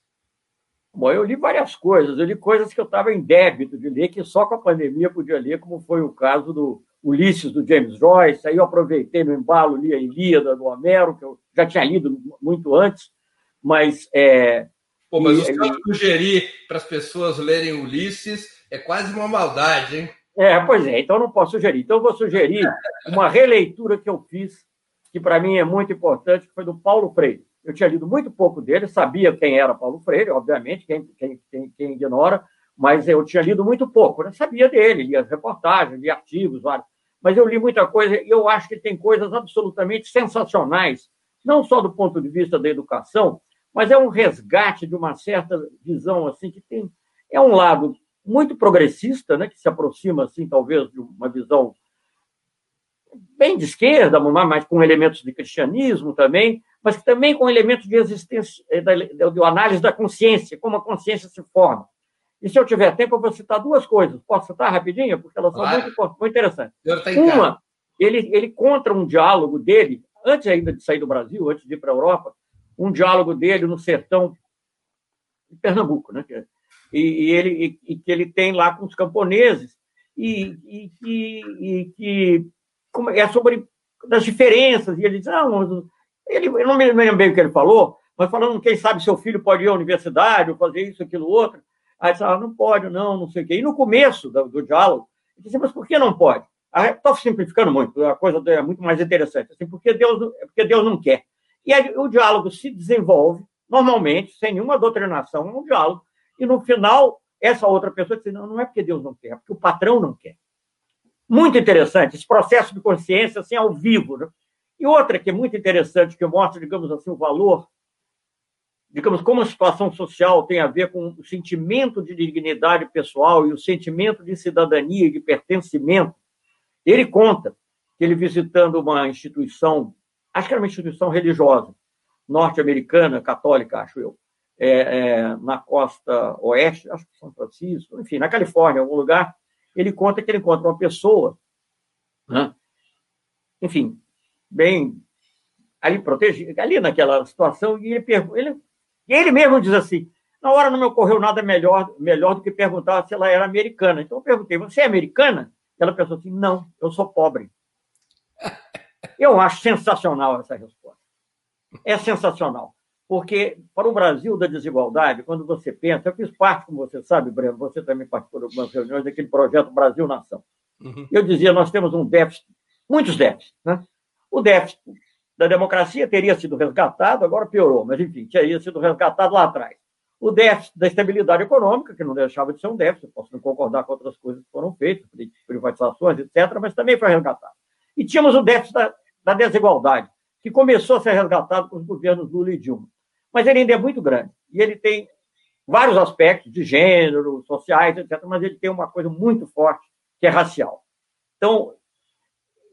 Bom, eu li várias coisas. Eu li coisas que eu estava em débito de ler, que só com a pandemia podia ler, como foi o caso do Ulisses, do James Joyce. Aí eu aproveitei no embalo, li a Ilíada, do Homero, que eu já tinha lido muito antes, mas... É, Pô, mas e, o senhor sugerir para as pessoas lerem Ulisses é quase uma maldade, hein? É, pois é, então não posso sugerir. Então eu vou sugerir uma releitura que eu fiz, que para mim é muito importante, que foi do Paulo Freire. Eu tinha lido muito pouco dele, sabia quem era Paulo Freire, obviamente, quem, quem, quem, quem ignora, mas eu tinha lido muito pouco. Eu sabia dele, lia reportagens, lia artigos, vários. Mas eu li muita coisa e eu acho que tem coisas absolutamente sensacionais, não só do ponto de vista da educação, mas é um resgate de uma certa visão assim que tem é um lado muito progressista, né, que se aproxima, assim, talvez, de uma visão bem de esquerda, mas com elementos de cristianismo também, mas também com elementos de existência, eh, de análise da consciência, como a consciência se forma. E se eu tiver tempo, eu vou citar duas coisas. Posso citar rapidinho? Porque elas são claro. muito, muito interessantes. Tá uma, ele, ele contra um diálogo dele, antes ainda de sair do Brasil, antes de ir para a Europa, um diálogo dele no sertão de Pernambuco, né? e, e ele, e, que ele tem lá com os camponeses, e, e, e, que é sobre as diferenças, e ele diz, ah, ele, eu não me lembro bem o que ele falou, mas falando, quem sabe seu filho pode ir à universidade, ou fazer isso, aquilo, outro, aí ele ah, não pode, não, não sei o quê. E no começo do, do diálogo, ele disse, mas por que não pode? Estou simplificando muito, a coisa é muito mais interessante, assim, porque Deus, porque Deus não quer. E aí, o diálogo se desenvolve, normalmente, sem nenhuma doutrinação, é um diálogo e no final, essa outra pessoa diz: não, não é porque Deus não quer, é porque o patrão não quer. Muito interessante, esse processo de consciência assim, ao vivo. Né? E outra que é muito interessante, que mostra, digamos assim, o valor, digamos, como a situação social tem a ver com o sentimento de dignidade pessoal e o sentimento de cidadania e de pertencimento. Ele conta que ele visitando uma instituição, acho que era uma instituição religiosa, norte-americana, católica, acho eu, é, é, na costa oeste, acho que São Francisco, enfim, na Califórnia, algum lugar, ele conta que ele encontra uma pessoa, né? enfim, bem ali protegida, ali naquela situação, e ele, ele, ele mesmo diz assim, na hora não me ocorreu nada melhor, melhor do que perguntar se ela era americana. Então eu perguntei, você é americana? Ela pensou assim, não, eu sou pobre. Eu acho sensacional essa resposta. É sensacional. Porque para o Brasil da desigualdade, quando você pensa, eu fiz parte, como você sabe, Breno, você também participou de algumas reuniões daquele projeto Brasil Nação. Uhum. Eu dizia, nós temos um déficit, muitos déficits. Né? O déficit da democracia teria sido resgatado, agora piorou, mas enfim, teria sido resgatado lá atrás. O déficit da estabilidade econômica, que não deixava de ser um déficit, posso não concordar com outras coisas que foram feitas, privatizações, etc., mas também foi resgatado. E tínhamos o déficit da, da desigualdade, que começou a ser resgatado com os governos Lula e Dilma mas ele ainda é muito grande. E ele tem vários aspectos de gênero, sociais, etc., mas ele tem uma coisa muito forte, que é racial. Então,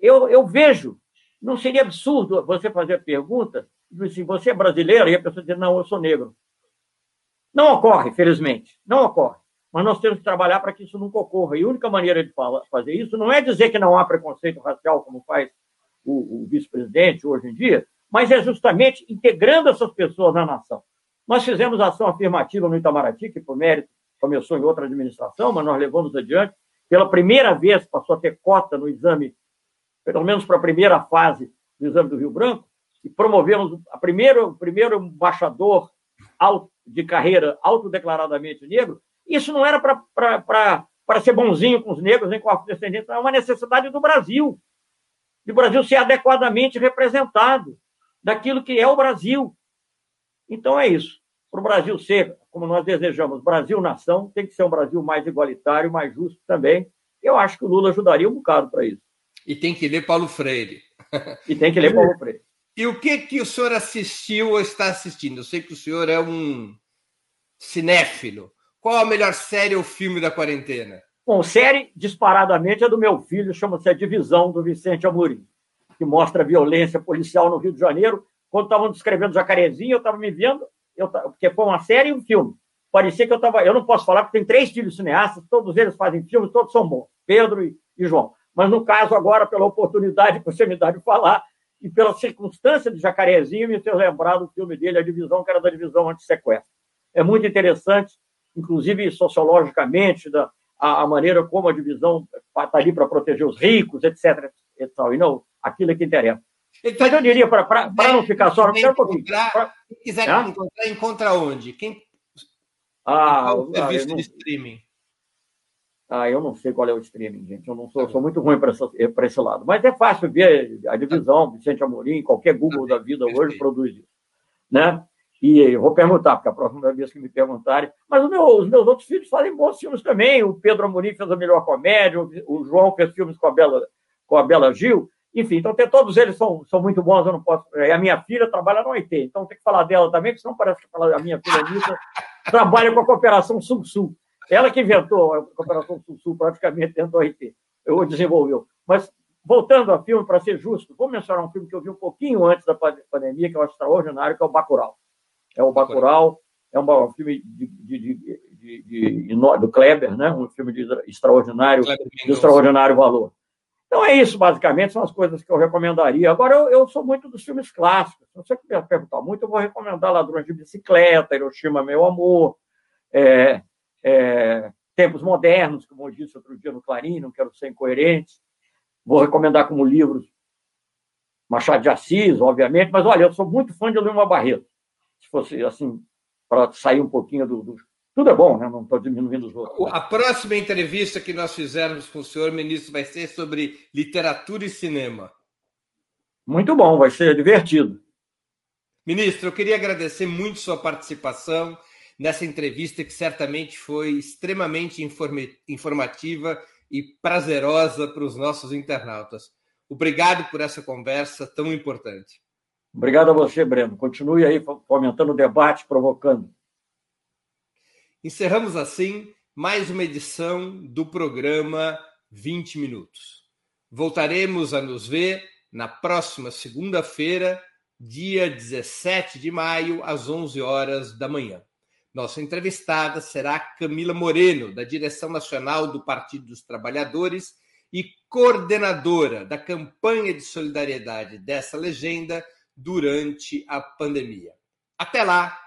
eu, eu vejo, não seria absurdo você fazer a pergunta, assim, você é brasileiro? E a pessoa dizer, não, eu sou negro. Não ocorre, felizmente, não ocorre. Mas nós temos que trabalhar para que isso nunca ocorra. E a única maneira de fazer isso não é dizer que não há preconceito racial, como faz o, o vice-presidente hoje em dia, mas é justamente integrando essas pessoas na nação. Nós fizemos ação afirmativa no Itamaraty, que por mérito começou em outra administração, mas nós levamos adiante. Pela primeira vez passou a ter cota no exame, pelo menos para a primeira fase do exame do Rio Branco, e promovemos a primeiro, o primeiro embaixador de carreira autodeclaradamente negro. Isso não era para ser bonzinho com os negros, nem com a descendentes, é uma necessidade do Brasil, de o Brasil ser adequadamente representado daquilo que é o Brasil. Então é isso. Para o Brasil ser, como nós desejamos, Brasil-nação, tem que ser um Brasil mais igualitário, mais justo também. Eu acho que o Lula ajudaria um bocado para isso. E tem que ler Paulo Freire. E tem que ler Paulo Freire. E o que, que o senhor assistiu ou está assistindo? Eu sei que o senhor é um cinéfilo. Qual a melhor série ou filme da quarentena? Bom, série disparadamente é do meu filho, chama-se A Divisão, do Vicente Amorim. Que mostra a violência policial no Rio de Janeiro. Quando estavam descrevendo Jacarezinho, eu estava me vendo, eu, porque foi uma série e um filme. Parecia que eu estava. Eu não posso falar, porque tem três filhos cineastas, todos eles fazem filmes, todos são bons, Pedro e, e João. Mas no caso, agora, pela oportunidade que você me dá de falar, e pela circunstância de Jacarezinho, me fez lembrar do filme dele, A Divisão, que era da Divisão Antissequestro. É muito interessante, inclusive sociologicamente, da, a, a maneira como a divisão está ali para proteger os ricos, etc. E, tal, e não aquilo é que interessa. Mas eu diria, para não ficar só. Quem, pra... quem quiser é? encontrar, encontra onde? Quem... Ah, qual o serviço ah, não... de streaming? Ah, eu não sei qual é o streaming, gente. Eu não sou, sou muito ruim para esse lado. Mas é fácil ver a divisão, Vicente Amorim, qualquer Google da vida hoje produz isso. Né? E eu vou perguntar, porque a próxima vez que me perguntarem. Mas meu, os meus outros filhos fazem bons filmes também. O Pedro Amorim fez a melhor comédia, o João fez filmes com a Bela, com a Bela Gil. Enfim, então tem, todos eles são, são muito bons, eu não posso. E a minha filha trabalha no OIT, então tem que falar dela também, porque senão parece que a minha filha Anitta trabalha com a Cooperação Sul-Sul. Ela que inventou a Cooperação Sul-Sul praticamente dentro do OIT, eu desenvolveu. Mas, voltando ao filme, para ser justo, vou mencionar um filme que eu vi um pouquinho antes da pandemia, que é o extraordinário, que é o Bacurau. É o Bacurau, é um filme de, de, de, do Kleber, né? um filme de extraordinário, de extraordinário valor. Então é isso, basicamente, são as coisas que eu recomendaria. Agora, eu, eu sou muito dos filmes clássicos. Se você quiser perguntar muito, eu vou recomendar Ladrões de Bicicleta, Hiroshima, Meu Amor, é, é, Tempos Modernos, como eu disse outro dia no Clarim, não quero ser incoerente. Vou recomendar como livros Machado de Assis, obviamente, mas olha, eu sou muito fã de Lima Barreto. Se fosse assim, para sair um pouquinho do, do, Tudo é bom, né? não estou diminuindo os outros. A próxima entrevista que nós fizermos com o senhor ministro vai ser sobre literatura e cinema. Muito bom, vai ser divertido. Ministro, eu queria agradecer muito sua participação nessa entrevista que certamente foi extremamente informativa e prazerosa para os nossos internautas. Obrigado por essa conversa tão importante. Obrigado a você, Breno. Continue aí fomentando o debate, provocando. Encerramos assim mais uma edição do programa 20 Minutos. Voltaremos a nos ver na próxima segunda-feira, dia 17 de maio, às 11 horas da manhã. Nossa entrevistada será Camila Moreno, da direção nacional do Partido dos Trabalhadores e coordenadora da campanha de solidariedade dessa legenda durante a pandemia. Até lá,